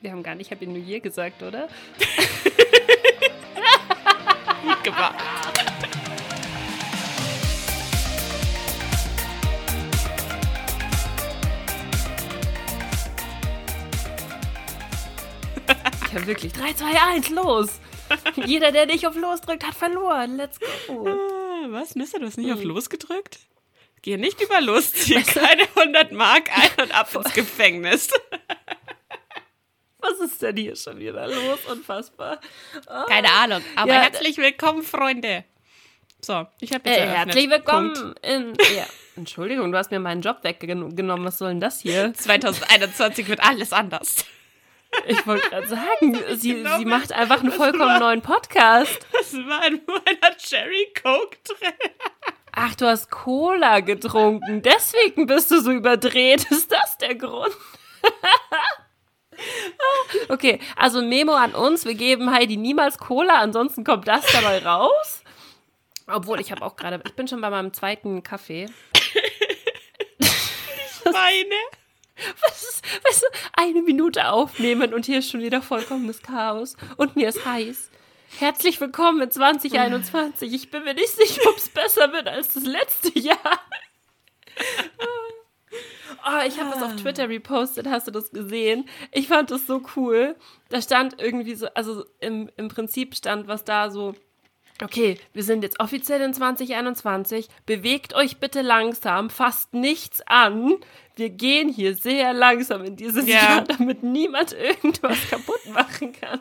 Wir haben gar nicht Happy New Year gesagt, oder? Gut gemacht. Ja, wirklich. 3, 2, 1, los! Jeder, der nicht auf Los drückt, hat verloren. Let's go. Ah, Was? Nissa, du hast nicht auf Los gedrückt? Geh nicht über Los, zieh keine 100 Mark ein und ab ins Gefängnis. Was ist denn hier schon wieder los? Unfassbar. Oh. Keine Ahnung, aber Ja, herzlich willkommen, Freunde. So, ich habe jetzt Äh, eröffnet. herzlich willkommen in. Ja. Entschuldigung, du hast mir meinen Job weggenommen. Was soll denn das hier? 2021 wird alles anders. Ich wollte gerade sagen, sie, genau sie macht einfach einen vollkommen neuen Podcast. Das war in meiner Cherry Coke drin. Ach, du hast Cola getrunken. Deswegen bist du so überdreht. Ist das der Grund? okay, also Memo an uns. Wir geben Heidi niemals Cola, ansonsten kommt das dabei raus. Obwohl, ich habe auch gerade, ich bin schon bei meinem zweiten Kaffee. Meine. Was ist, weißt du, eine Minute aufnehmen und hier ist schon wieder vollkommenes Chaos. Und mir ist heiß. Herzlich willkommen in 2021. Ich bin mir nicht sicher, ob es besser wird als das letzte Jahr. Oh, ich habe das auf Twitter repostet, hast du das gesehen? Ich fand das so cool. Da stand irgendwie so, also im, im Prinzip stand was da so, okay, wir sind jetzt offiziell in 2021, bewegt euch bitte langsam, fasst nichts an. Wir gehen hier sehr langsam in dieses Ja. Jahr, damit niemand irgendwas kaputt machen kann.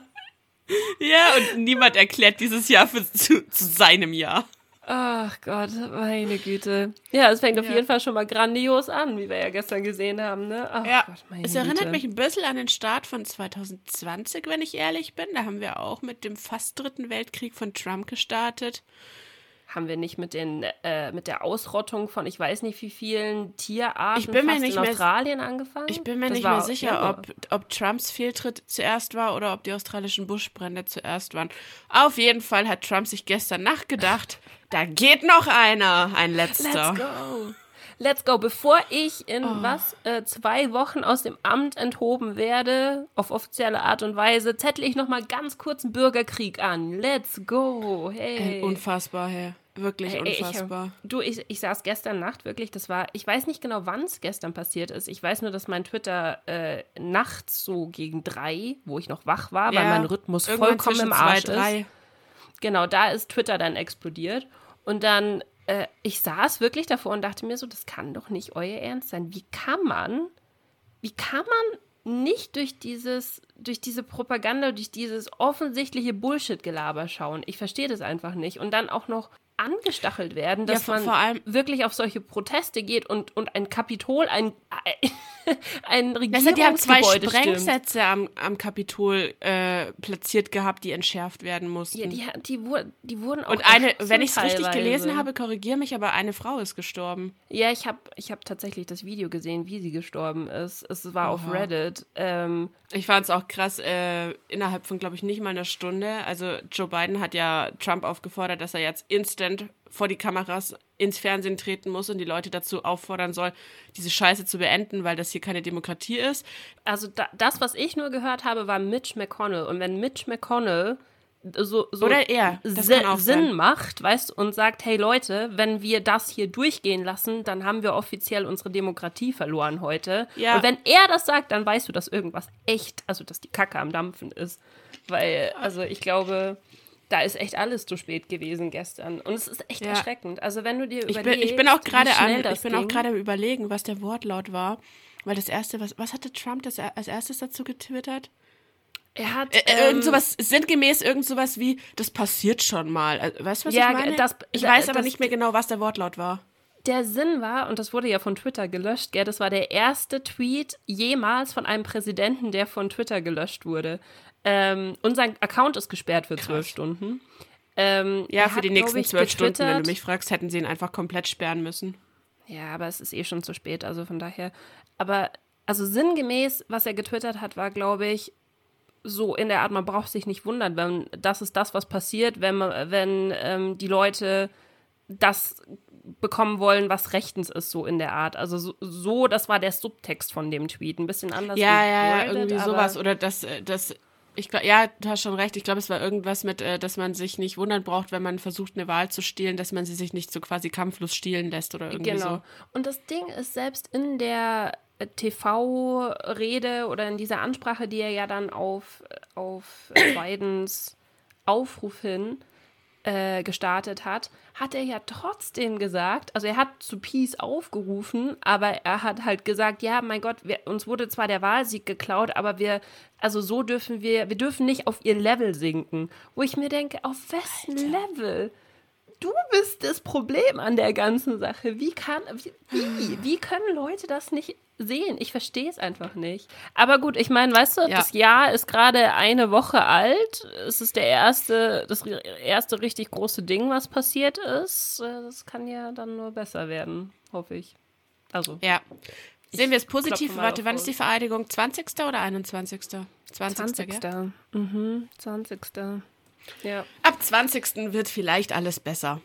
Ja, und niemand erklärt dieses Jahr für, zu, zu seinem Jahr. Ach Gott, meine Güte. Ja, es fängt auf Ja. jeden Fall schon mal grandios an, wie wir ja gestern gesehen haben, ne? Ach Ja, Gott, meine es erinnert Güte. mich ein bisschen an den Start von 2020, wenn ich ehrlich bin. Da haben wir auch mit dem fast dritten Weltkrieg von Trump gestartet. Haben wir nicht mit, den, äh, mit der Ausrottung von ich weiß nicht wie vielen Tierarten Ich bin mir nicht in mehr- Australien angefangen? Ich bin mir Das nicht mehr sicher, ob, ob Trumps Fehltritt zuerst war oder ob die australischen Buschbrände zuerst waren. Auf jeden Fall hat Trump sich gestern Nacht gedacht, da geht noch einer, ein letzter. Let's go. Let's go. Bevor ich in Oh. was äh, zwei Wochen aus dem Amt enthoben werde, auf offizielle Art und Weise, zettle ich noch mal ganz kurz einen Bürgerkrieg an. Let's go. Hey. Ey, unfassbar, hey. Wirklich Ey, ich, unfassbar. du, ich, ich saß gestern Nacht wirklich, das war, ich weiß nicht genau, wann es gestern passiert ist. Ich weiß nur, dass mein Twitter äh, nachts so gegen drei, wo ich noch wach war, weil Ja, mein Rhythmus vollkommen im Arsch zwei, drei. ist. Genau, da ist Twitter dann explodiert. Und dann, äh, ich saß wirklich davor und dachte mir so, das kann doch nicht euer Ernst sein. Wie kann man, wie kann man nicht durch dieses, durch diese Propaganda, durch dieses offensichtliche Bullshit-Gelaber schauen? Ich verstehe das einfach nicht. Und dann auch noch angestachelt werden, dass vor- man vor allem- wirklich auf solche Proteste geht und, und ein Kapitol, ein, ein hat, die haben zwei Regierungsgebäude stimmt. Sprengsätze am, am Kapitol äh, platziert gehabt, die entschärft werden mussten. Ja, die, die, wurden, die wurden auch Und eine, wenn ich es richtig gelesen habe, korrigiere mich, aber eine Frau ist gestorben. Ja, ich habe ich hab tatsächlich das Video gesehen, wie sie gestorben ist. Es war auf Oha. Reddit. Ähm, Ich fand es auch krass, äh, innerhalb von, glaube ich, nicht mal einer Stunde. Also Joe Biden hat ja Trump aufgefordert, dass er jetzt instant vor die Kameras ins Fernsehen treten muss und die Leute dazu auffordern soll, diese Scheiße zu beenden, weil das hier keine Demokratie ist. also da, das, was ich nur gehört habe, war Mitch McConnell. Und wenn Mitch McConnell so, so Oder er, auch Sinn sein. macht, weißt du, und sagt, hey Leute, wenn wir das hier durchgehen lassen, dann haben wir offiziell unsere Demokratie verloren heute. Ja. Und wenn er das sagt, dann weißt du, dass irgendwas echt, also dass die Kacke am Dampfen ist. Weil, also ich glaube, da ist echt alles zu spät gewesen gestern. Und es ist echt Ja. erschreckend. Also wenn du dir Ich überlegst, bin, ich bin auch gerade ich bin auch gerade am überlegen, was der Wortlaut war. Weil das erste, was, was hatte Trump das als erstes dazu getwittert? Er hat Äh, ähm, irgend sowas, sinngemäß irgend sowas wie, das passiert schon mal. Also, weißt du, was Ja, ich meine? das- ich weiß aber das- nicht mehr genau, was der Wortlaut war. Der Sinn war, und das wurde ja von Twitter gelöscht, gell, das war der erste Tweet jemals von einem Präsidenten, der von Twitter gelöscht wurde. Ähm, und sein Account ist gesperrt für zwölf Stunden. Ähm, Ja, für hat, die nächsten zwölf Stunden, wenn du mich fragst, hätten sie ihn einfach komplett sperren müssen. Ja, aber es ist eh schon zu spät, also von daher. Aber, also sinngemäß, was er getwittert hat, war, glaube ich, so in der Art, man braucht sich nicht wundern, wenn das ist das, was passiert, wenn, man, wenn ähm, die Leute das bekommen wollen, was rechtens ist, so in der Art. Also so, so das war der Subtext von dem Tweet. Ein bisschen anders. Ja, ja, ja, irgendwie sowas. Oder das, äh, das ich glaube, ja, du hast schon recht. Ich glaube, es war irgendwas mit, äh, dass man sich nicht wundern braucht, wenn man versucht, eine Wahl zu stehlen, dass man sie sich nicht so quasi kampflos stehlen lässt oder irgendwie genau. so. Und das Ding ist, selbst in der TV-Rede oder in dieser Ansprache, die er ja dann auf, auf Bidens Aufruf hin äh, gestartet hat, hat er ja trotzdem gesagt, also er hat zu Peace aufgerufen, aber er hat halt gesagt, ja, mein Gott, wir, uns wurde zwar der Wahlsieg geklaut, aber wir, also so dürfen wir, wir dürfen nicht auf ihr Level sinken. Wo ich mir denke, auf wessen Level? Du bist das Problem an der ganzen Sache. Wie kann, wie, wie können Leute das nicht sehen. Ich verstehe es einfach nicht. Aber gut, ich meine, weißt du, ja. das Jahr ist gerade eine Woche alt. Es ist der erste, das erste richtig große Ding, was passiert ist. Äh, das kann ja dann nur besser werden, hoffe ich. Also. Ja. Sehen wir es positiv. Warte, wann ist die Vereidigung? 20. oder 21.? 20. 20. Gell? Mhm, 20. Ja. Ab 20. wird vielleicht alles besser.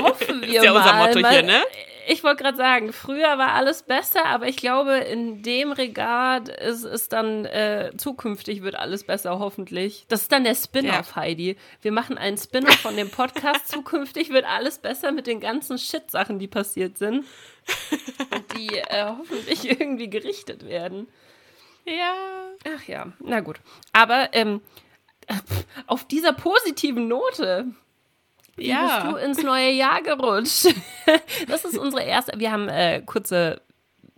Hoffen wir ist ja mal. unser Motto hier, ne? Ich wollte gerade sagen, früher war alles besser, aber ich glaube, in dem Regal ist es dann äh, zukünftig wird alles besser, hoffentlich. Das ist dann der Spin-off, ja. Heidi. Wir machen einen Spin-off von dem Podcast. zukünftig wird alles besser mit den ganzen Shit-Sachen, die passiert sind. Und die äh, hoffentlich irgendwie gerichtet werden. Ja. Ach ja, na gut. Aber ähm, auf dieser positiven Note wie ja. bist du ins neue Jahr gerutscht? das ist unsere erste. Wir haben äh, kurze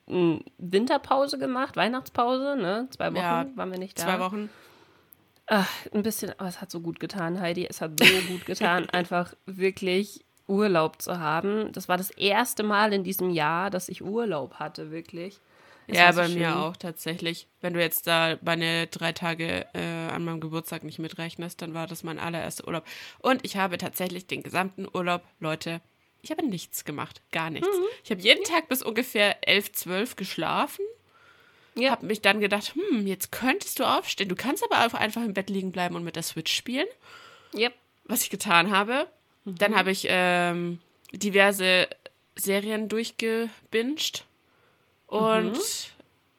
hm, Winterpause gemacht, Weihnachtspause, ne? Zwei Wochen ja, waren wir nicht da. Zwei Wochen. Ach, ein bisschen, aber es hat so gut getan, Heidi. Es hat so gut getan, einfach wirklich Urlaub zu haben. Das war das erste Mal in diesem Jahr, dass ich Urlaub hatte, wirklich. Das ja, bei schön. mir auch tatsächlich. Wenn du jetzt da meine drei Tage äh, an meinem Geburtstag nicht mitrechnest, dann war das mein allererster Urlaub. Und ich habe tatsächlich den gesamten Urlaub, Leute, ich habe nichts gemacht. Gar nichts. Mhm. Ich habe jeden Tag bis ungefähr elf, zwölf geschlafen. Ja. Habe mich dann gedacht, hm, jetzt könntest du aufstehen. Du kannst aber auch einfach im Bett liegen bleiben und mit der Switch spielen. Yep. Was ich getan habe. Mhm. Dann habe ich ähm, diverse Serien durchgebinged. Und mhm.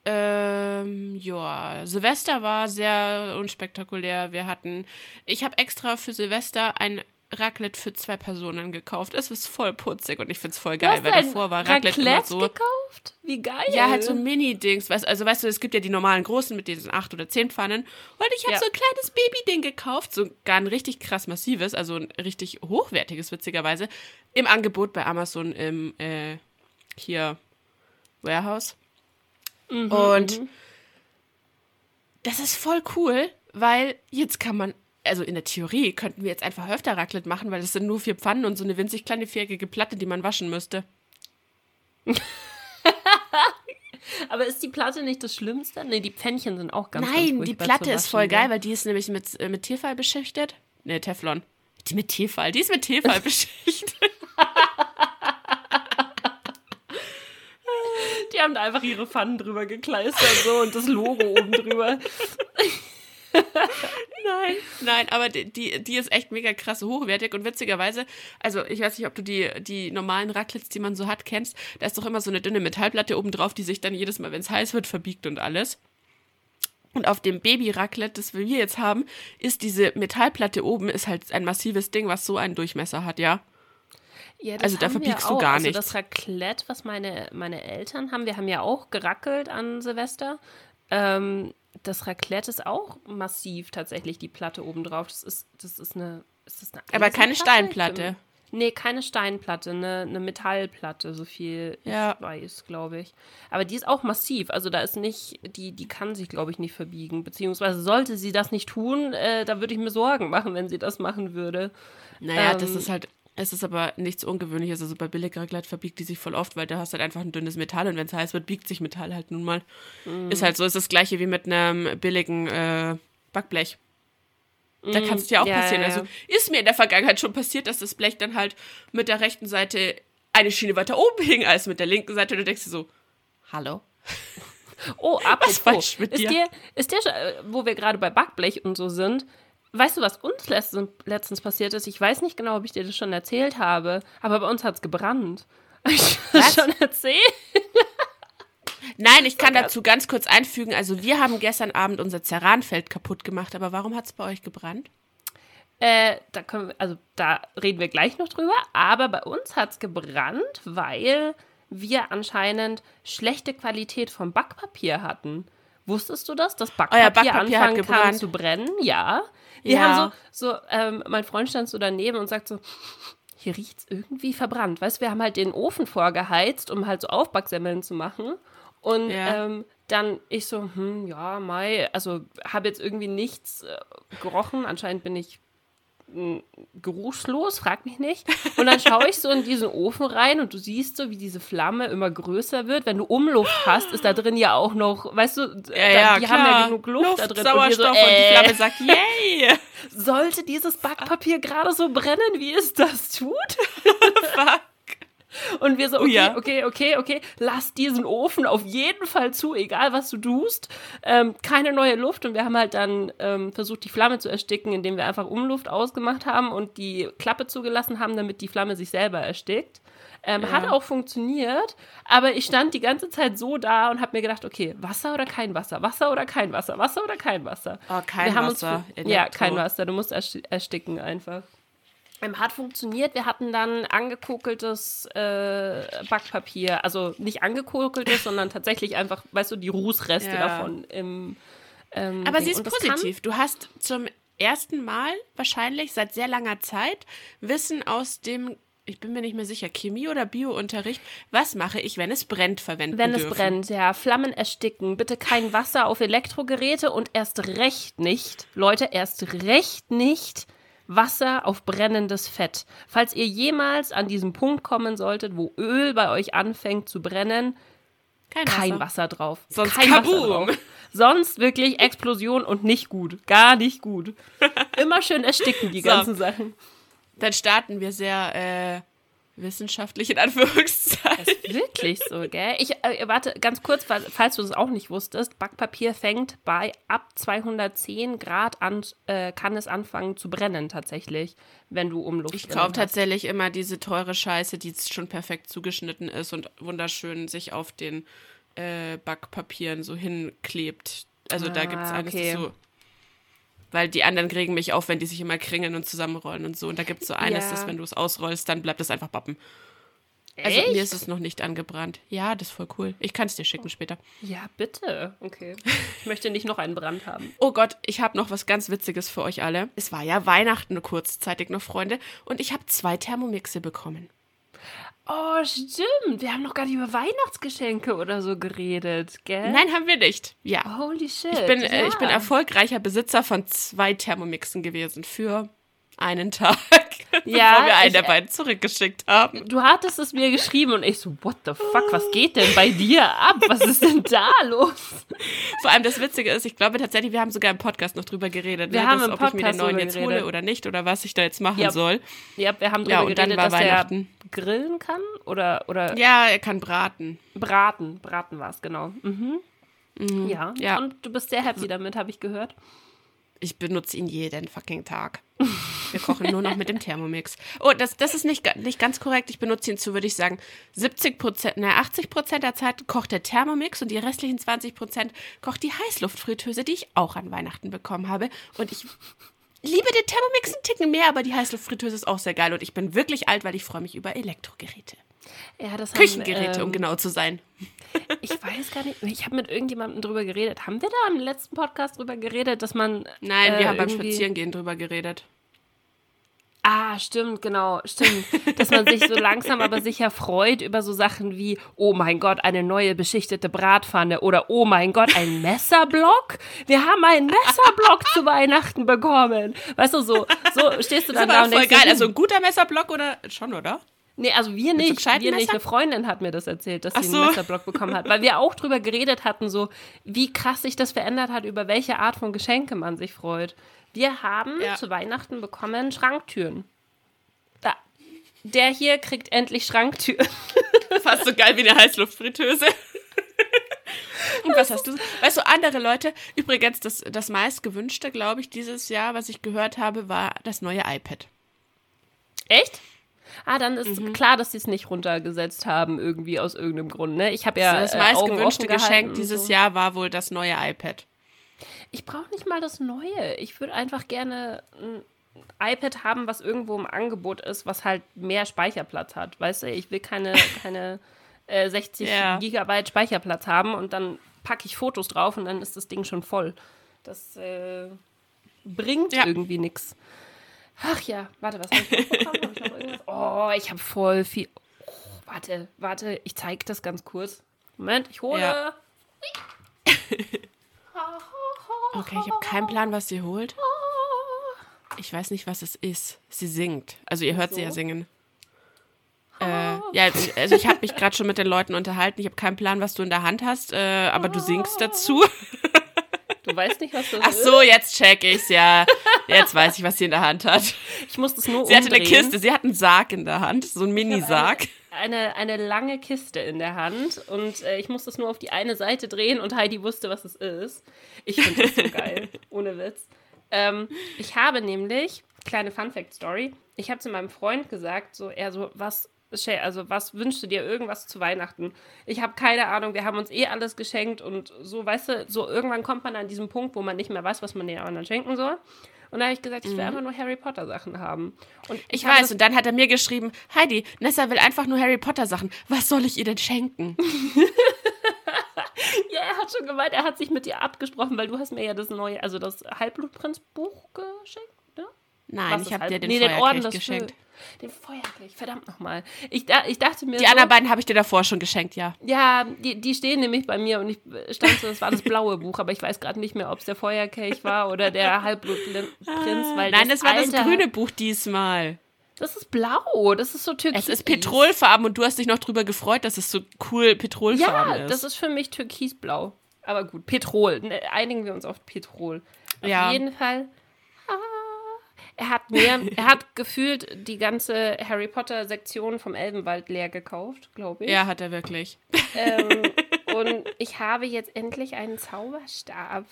ähm, ja, Silvester war sehr unspektakulär. Wir hatten, ich habe extra für Silvester ein Raclette für zwei Personen gekauft. Es ist voll putzig und ich finde es voll geil, weil davor war Raclette, Raclette immer so. gekauft? Wie geil. Ja, halt so Mini-Dings. Weißt, also weißt du, es gibt ja die normalen großen mit diesen acht oder zehn Pfannen. Und ich habe ja. so ein kleines Baby-Ding gekauft. So gar ein richtig krass massives, also ein richtig hochwertiges, witzigerweise. Im Angebot bei Amazon im äh, hier Warehouse. Mhm, und mhm. das ist voll cool, weil jetzt kann man, also in der Theorie könnten wir jetzt einfach öfter Raclette machen, weil es sind nur vier Pfannen und so eine winzig kleine viereckige Platte, die man waschen müsste. Aber ist die Platte nicht das Schlimmste? Nee, die Pfännchen sind auch ganz Nein, ganz die Platte ist voll geil, weil die ist nämlich mit, äh, mit Tefal beschichtet. Ne, Teflon. Die mit Tefal, die ist mit Tefal beschichtet. Die haben da einfach ihre Pfannen drüber gekleistert so und das Logo oben drüber. nein, nein, aber die, die ist echt mega krass hochwertig und witzigerweise, also ich weiß nicht, ob du die, die normalen Raclettes, die man so hat, kennst, da ist doch immer so eine dünne Metallplatte oben drauf, die sich dann jedes Mal, wenn es heiß wird, verbiegt und alles. Und auf dem Baby-Raclette, das wir jetzt haben, ist diese Metallplatte oben, ist halt ein massives Ding, was so einen Durchmesser hat, ja. Ja, also da verbiegst du gar also nichts. Das Raclette, was meine, meine Eltern haben, wir haben ja auch gerackelt an Silvester. Ähm, das Raclette ist auch massiv tatsächlich, die Platte obendrauf. Das ist, das ist eine. Ist das eine Aber keine Steinplatte. Nee, keine Steinplatte, eine, eine Metallplatte, so viel ja. ich weiß, glaube ich. Aber die ist auch massiv. Also da ist nicht, die, die kann sich, glaube ich, nicht verbiegen. Beziehungsweise sollte sie das nicht tun, äh, da würde ich mir Sorgen machen, wenn sie das machen würde. Naja, ähm, das ist halt es ist aber nichts Ungewöhnliches. Also bei billiger Gleit verbiegt die sich voll oft, weil da hast du halt einfach ein dünnes Metall und wenn es heiß wird, biegt sich Metall halt nun mal. Mm. Ist halt so, ist das gleiche wie mit einem billigen äh, Backblech. Da mm. kann es dir auch ja, passieren. Ja, ja. Also ist mir in der Vergangenheit schon passiert, dass das Blech dann halt mit der rechten Seite eine Schiene weiter oben hing als mit der linken Seite. Und du denkst dir so, hallo? Oh, apropos, Was falsch mit dir? Ist dir, ist dir, wo wir gerade bei Backblech und so sind, weißt du, was uns letztens, letztens passiert ist? Ich weiß nicht genau, ob ich dir das schon erzählt habe, aber bei uns hat es gebrannt. Hab ich das schon erzählt? Nein, ich kann dazu ganz kurz einfügen. Also, wir haben gestern Abend unser Ceranfeld kaputt gemacht, aber warum hat es bei euch gebrannt? Äh, da können wir, also da reden wir gleich noch drüber, aber bei uns hat es gebrannt, weil wir anscheinend schlechte Qualität vom Backpapier hatten. Wusstest du das? Das Backpapier, Backpapier anfangen kann zu brennen? Ja. Wir Ja. haben so, so ähm, mein Freund stand so daneben und sagt so, hier riecht's irgendwie verbrannt. Weißt du, wir haben halt den Ofen vorgeheizt, um halt so Aufbacksemmeln zu machen. Und Ja. ähm, dann ich so, hm, ja, Mai, also habe jetzt irgendwie nichts äh, gerochen. Anscheinend bin ich geruchslos, frag mich nicht. Und dann schaue ich so in diesen Ofen rein und du siehst so, wie diese Flamme immer größer wird. Wenn du Umluft hast, ist da drin ja auch noch, weißt du, da, die haben ja genug Luft, da drin. Und wir so, Sauerstoff und die äh, Flamme sagt, yay! sollte dieses Backpapier gerade so brennen, wie es das tut? Und wir so, okay, Oh ja. okay, okay, okay, lass diesen Ofen auf jeden Fall zu, egal was du tust. Ähm, keine neue Luft. Und wir haben halt dann ähm, versucht, die Flamme zu ersticken, indem wir einfach Umluft ausgemacht haben und die Klappe zugelassen haben, damit die Flamme sich selber erstickt. Ähm, Hat auch funktioniert, aber ich stand die ganze Zeit so da und habe mir gedacht, okay, Wasser oder kein Wasser, Wasser oder kein Wasser, Wasser oder kein Wasser. Oh, kein wir haben Wasser, Uns, ja, kein Wasser, du musst ersti- ersticken einfach. Hat funktioniert. Wir hatten dann angekokeltes äh, Backpapier. Also nicht angekokeltes, sondern tatsächlich einfach, weißt du, die Rußreste Ja. davon im. Ähm, Aber Ding. sie ist positiv. Du hast zum ersten Mal wahrscheinlich seit sehr langer Zeit Wissen aus dem, ich bin mir nicht mehr sicher, Chemie- oder Biounterricht. Was mache ich, wenn es brennt, verwenden Wenn es dürfen? brennt, ja. Flammen ersticken. Bitte kein Wasser auf Elektrogeräte und erst recht nicht, Leute, erst recht nicht Wasser auf brennendes Fett. Falls ihr jemals an diesen Punkt kommen solltet, wo Öl bei euch anfängt zu brennen, Kein, kein Wasser. Wasser drauf. Sonst kein kaboom. Wasser drauf. Sonst wirklich Explosion und nicht gut. Gar nicht gut. Immer schön ersticken, die So. ganzen Sachen. Dann starten wir sehr äh, wissenschaftlich in Anführungszeichen. Wirklich so, gell? Ich äh, warte ganz kurz, falls du es auch nicht wusstest, Backpapier fängt bei ab 210 Grad an, äh, kann es anfangen zu brennen tatsächlich, wenn du Umluft Ich kaufe tatsächlich immer diese teure Scheiße, die schon perfekt zugeschnitten ist und wunderschön sich auf den äh, Backpapieren so hinklebt. Also da Ah, gibt es eines, okay. das so. Weil die anderen kriegen mich auf, wenn die sich immer kringeln und zusammenrollen und so. Und da gibt es so eines, Ja. das, wenn du es ausrollst, dann bleibt es einfach bappen. Also Echt? mir ist es noch nicht angebrannt. Ja, das ist voll cool. Ich kann es dir schicken später. Ja, bitte. Okay. Ich möchte nicht noch einen Brand haben. Oh Gott, ich habe noch was ganz Witziges für euch alle. Es war ja Weihnachten kurzzeitig noch, Freunde. Und ich habe zwei Thermomixe bekommen. Oh, stimmt. Wir haben noch gar nicht über Weihnachtsgeschenke oder so geredet, gell? Nein, haben wir nicht. Ja. Holy shit. Ich bin, äh, ja. ich bin erfolgreicher Besitzer von zwei Thermomixen gewesen für einen Tag, Ja, bevor wir einen ich- der beiden zurückgeschickt haben. Du hattest es mir geschrieben und ich so, what the fuck, was geht denn bei dir ab? Was ist denn da los? Vor allem das Witzige ist, ich glaube tatsächlich, wir haben sogar im Podcast noch drüber geredet, Wir ne, haben dass, im ob ich mir den Podcast neuen drüber jetzt geredet. hole oder nicht oder was ich da jetzt machen Ja. soll. Ja, wir haben Ja, darüber und dann geredet, dass der Weihnachten. grillen kann oder, oder Ja, er kann braten. braten. Braten war es, genau. Mhm. Ja. ja. und du bist sehr happy damit, habe ich gehört. Ich benutze ihn jeden fucking Tag. Wir kochen nur noch mit dem Thermomix. Oh, das, das ist nicht, nicht ganz korrekt. Ich benutze ihn zu, würde ich sagen, 70 Prozent, ne, 80 Prozent der Zeit kocht der Thermomix und die restlichen 20 Prozent kocht die Heißluftfritteuse, die ich auch an Weihnachten bekommen habe. Und ich liebe den Thermomix einen Ticken mehr, aber die Heißluftfritteuse ist auch sehr geil. Und ich bin wirklich alt, weil ich freue mich über Elektrogeräte. Ja, das Küchengeräte, haben, um ähm, genau zu sein. Ich weiß gar nicht, ich habe mit irgendjemandem drüber geredet. Haben wir da im letzten Podcast drüber geredet, dass man. Nein, äh, wir haben beim Spazierengehen drüber geredet. Ah, stimmt, genau, stimmt. Dass man sich so langsam aber sicher freut über so Sachen wie, oh mein Gott, eine neue beschichtete Bratpfanne oder oh mein Gott, ein Messerblock? Wir haben einen Messerblock zu Weihnachten bekommen. Weißt du, so, so stehst du Das dann ist da und voll denkst dir, geil. hm, Also ein guter Messerblock oder schon, oder? Nee, also wir so nicht. gescheiten Wir nicht. Eine Freundin hat mir das erzählt, dass Ach sie so. einen Messerblock bekommen hat. Weil wir auch drüber geredet hatten, so wie krass sich das verändert hat, über welche Art von Geschenke man sich freut. Wir haben Ja. zu Weihnachten bekommen Schranktüren. Da. Der hier kriegt endlich Schranktüren. Fast so geil wie eine Heißluftfritteuse. Und was hast du? Weißt du, andere Leute, übrigens, das, das meistgewünschte, glaube ich, dieses Jahr, was ich gehört habe, war das neue iPad. Echt? Ah, dann ist mhm. klar, dass sie es nicht runtergesetzt haben, irgendwie aus irgendeinem Grund. Ne? Ich habe ja. Das meistgewünschte äh, Geschenk dieses so. Jahr war wohl das neue iPad. Ich brauche nicht mal das neue. Ich würde einfach gerne ein iPad haben, was irgendwo im Angebot ist, was halt mehr Speicherplatz hat. Weißt du, ich will keine, keine äh, 60 yeah. Gigabyte Speicherplatz haben und dann packe ich Fotos drauf und dann ist das Ding schon voll. Das äh, bringt ja. irgendwie nichts. Ach ja, warte, was habe ich bekommen? Hab ich noch irgendwas? Oh, ich habe voll viel. Oh, warte, warte, ich zeige das ganz kurz. Moment, ich hole. Ja. okay, ich habe keinen Plan, was sie holt. Ich weiß nicht, was es ist. Sie singt. Also ihr hört so? sie ja singen. Äh, ja, also ich habe mich gerade schon mit den Leuten unterhalten. Ich habe keinen Plan, was du in der Hand hast, äh, aber du singst dazu. Du weißt nicht, was das Ach so, jetzt check ich's, ja. Jetzt weiß ich, was sie in der Hand hat. Ich muss das nur Sie umdrehen. hatte eine Kiste, sie hat einen Sarg in der Hand, so einen Minisarg. Eine, eine, eine, lange Kiste in der Hand und äh, ich muss das nur auf die eine Seite drehen und Heidi wusste, was es ist. Ich finde das so geil, ohne Witz. Ähm, ich habe nämlich, kleine Fun-Fact-Story, ich habe zu meinem Freund gesagt, so, er so, was also was wünschst du dir irgendwas zu Weihnachten? Ich habe keine Ahnung, wir haben uns eh alles geschenkt und so, weißt du, so irgendwann kommt man an diesen Punkt, wo man nicht mehr weiß, was man den anderen schenken soll. Und da habe ich gesagt, ich will mhm. einfach nur Harry Potter Sachen haben. Und ich, ich weiß, und dann hat er mir geschrieben, Heidi, Nessa will einfach nur Harry Potter Sachen. Was soll ich ihr denn schenken? ja, er hat schon gemeint, er hat sich mit dir abgesprochen, weil du hast mir ja das neue, also das Halbblutprinz-Buch geschenkt, ne? Nein, ich habe dir den, nee, den Orden geschenkt. Den Feuerkelch, verdammt nochmal. Ich, ich dachte mir. Die so, anderen beiden habe ich dir davor schon geschenkt, ja. Ja, die, die stehen nämlich bei mir und ich stand so, das war das blaue Buch, aber ich weiß gerade nicht mehr, ob es der Feuerkelch war oder der Halbblutprinz. Weil Nein, das, das war Alter, das grüne Buch diesmal. Das ist blau, das ist so türkis. Es ist Petrolfarben und du hast dich noch drüber gefreut, dass es so cool Petrolfarben ja, ist. Ja, das ist für mich türkisblau. Aber gut, Petrol. Ne, einigen wir uns auf Petrol. Auf ja. jeden Fall er hat mir, er hat gefühlt die ganze Harry Potter Sektion vom Elbenwald leer gekauft, glaube ich. Ja, hat er wirklich. Ähm, und ich habe jetzt endlich einen Zauberstab.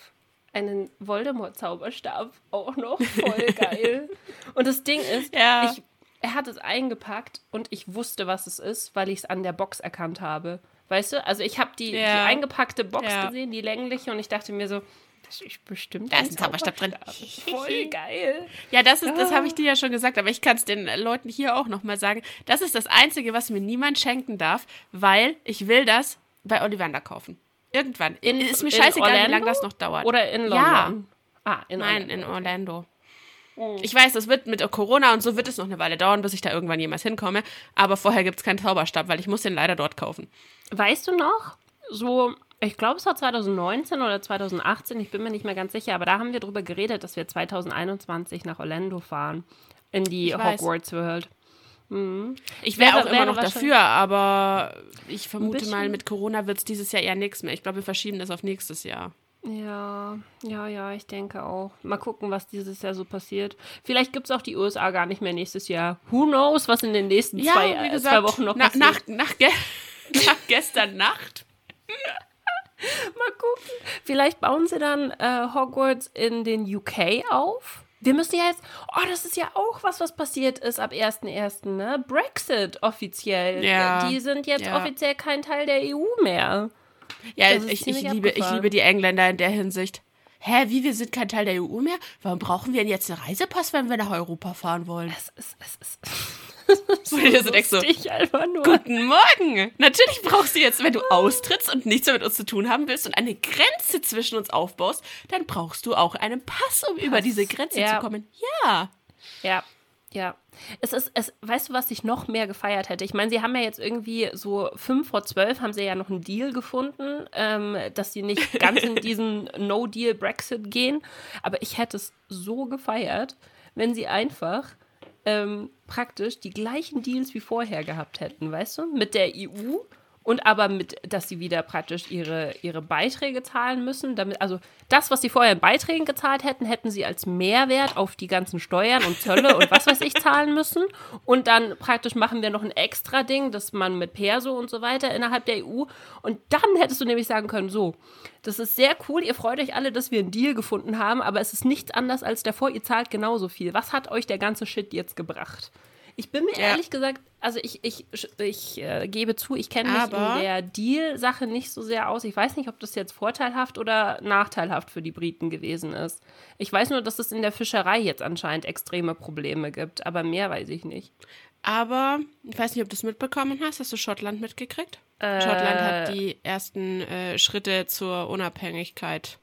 Einen Voldemort-Zauberstab. Auch noch voll geil. und das Ding ist, ja. ich, er hat es eingepackt und ich wusste, was es ist, weil ich es an der Box erkannt habe. Weißt du? Also ich habe die, ja. die eingepackte Box ja. gesehen, die längliche, und ich dachte mir so, das ist bestimmt. Da ist ein Zauberstab drin. Voll geil. Ja, das ist, das habe ich dir ja schon gesagt, aber ich kann es den Leuten hier auch nochmal sagen. Das ist das Einzige, was mir niemand schenken darf, weil ich will das bei Ollivander kaufen. Irgendwann. In, ist mir scheißegal, wie lange das noch dauert. Oder in London? Ja. Ah, in Nein, Orlando. in Orlando. Oh. Ich weiß, das wird mit Corona und so wird es noch eine Weile dauern, bis ich da irgendwann jemals hinkomme. Aber vorher gibt es keinen Zauberstab, weil ich muss den leider dort kaufen. Weißt du noch, so ich glaube, es war 2019 oder 2018, ich bin mir nicht mehr ganz sicher, aber da haben wir darüber geredet, dass wir 2021 nach Orlando fahren, in die Hogwarts World. Mhm. Ich wäre auch immer noch dafür, aber ich vermute mal, mit Corona wird es dieses Jahr eher nichts mehr. Ich glaube, wir verschieben das auf nächstes Jahr. Ja, ja, ja, ich denke auch. Mal gucken, was dieses Jahr so passiert. Vielleicht gibt es auch die USA gar nicht mehr nächstes Jahr. Who knows, was in den nächsten ja, zwei, gesagt, zwei Wochen noch na, passiert. Nach, nach, ge nach gestern Nacht Mal gucken. Vielleicht bauen sie dann äh, Hogwarts in den UK auf. Wir müssen ja jetzt, oh, das ist ja auch was, was passiert ist ab 1.1., ne? Brexit offiziell. Ja. Die sind jetzt ja. offiziell kein Teil der EU mehr. Ja, ich, ich, liebe, ich liebe die Engländer in der Hinsicht. Hä, wie, wir sind kein Teil der EU mehr? Warum brauchen wir denn jetzt einen Reisepass, wenn wir nach Europa fahren wollen? Es ist, es ist so so denkst so, Guten Morgen! Natürlich brauchst du jetzt, wenn du austrittst und nichts mehr mit uns zu tun haben willst und eine Grenze zwischen uns aufbaust, dann brauchst du auch einen Pass, um Pass. über diese Grenze ja. zu kommen. Ja. Ja, ja. Es ist, es, weißt du, was ich noch mehr gefeiert hätte? Ich meine, sie haben ja jetzt irgendwie so fünf vor zwölf haben sie ja noch einen Deal gefunden, ähm, dass sie nicht ganz in diesen No-Deal-Brexit gehen. Aber ich hätte es so gefeiert, wenn sie einfach ähm, praktisch die gleichen Deals wie vorher gehabt hätten, weißt du? Mit der EU und aber mit, dass sie wieder praktisch ihre, ihre Beiträge zahlen müssen. Damit, also das, was sie vorher in Beiträgen gezahlt hätten, hätten sie als Mehrwert auf die ganzen Steuern und Zölle und was weiß ich zahlen müssen. Und dann praktisch machen wir noch ein extra Ding, dass man mit Perso und so weiter innerhalb der EU. Und dann hättest du nämlich sagen können, so, das ist sehr cool, ihr freut euch alle, dass wir einen Deal gefunden haben, aber es ist nichts anders als davor, ihr zahlt genauso viel. Was hat euch der ganze Shit jetzt gebracht? Ich bin mir ja. ehrlich gesagt, also ich, ich, ich äh, gebe zu, ich kenne mich Aber in der Deal-Sache nicht so sehr aus. Ich weiß nicht, ob das jetzt vorteilhaft oder nachteilhaft für die Briten gewesen ist. Ich weiß nur, dass es in der Fischerei jetzt anscheinend extreme Probleme gibt, aber mehr weiß ich nicht. Aber ich weiß nicht, ob du es mitbekommen hast. Hast du Schottland mitgekriegt? Äh, Schottland hat die ersten äh, Schritte zur Unabhängigkeit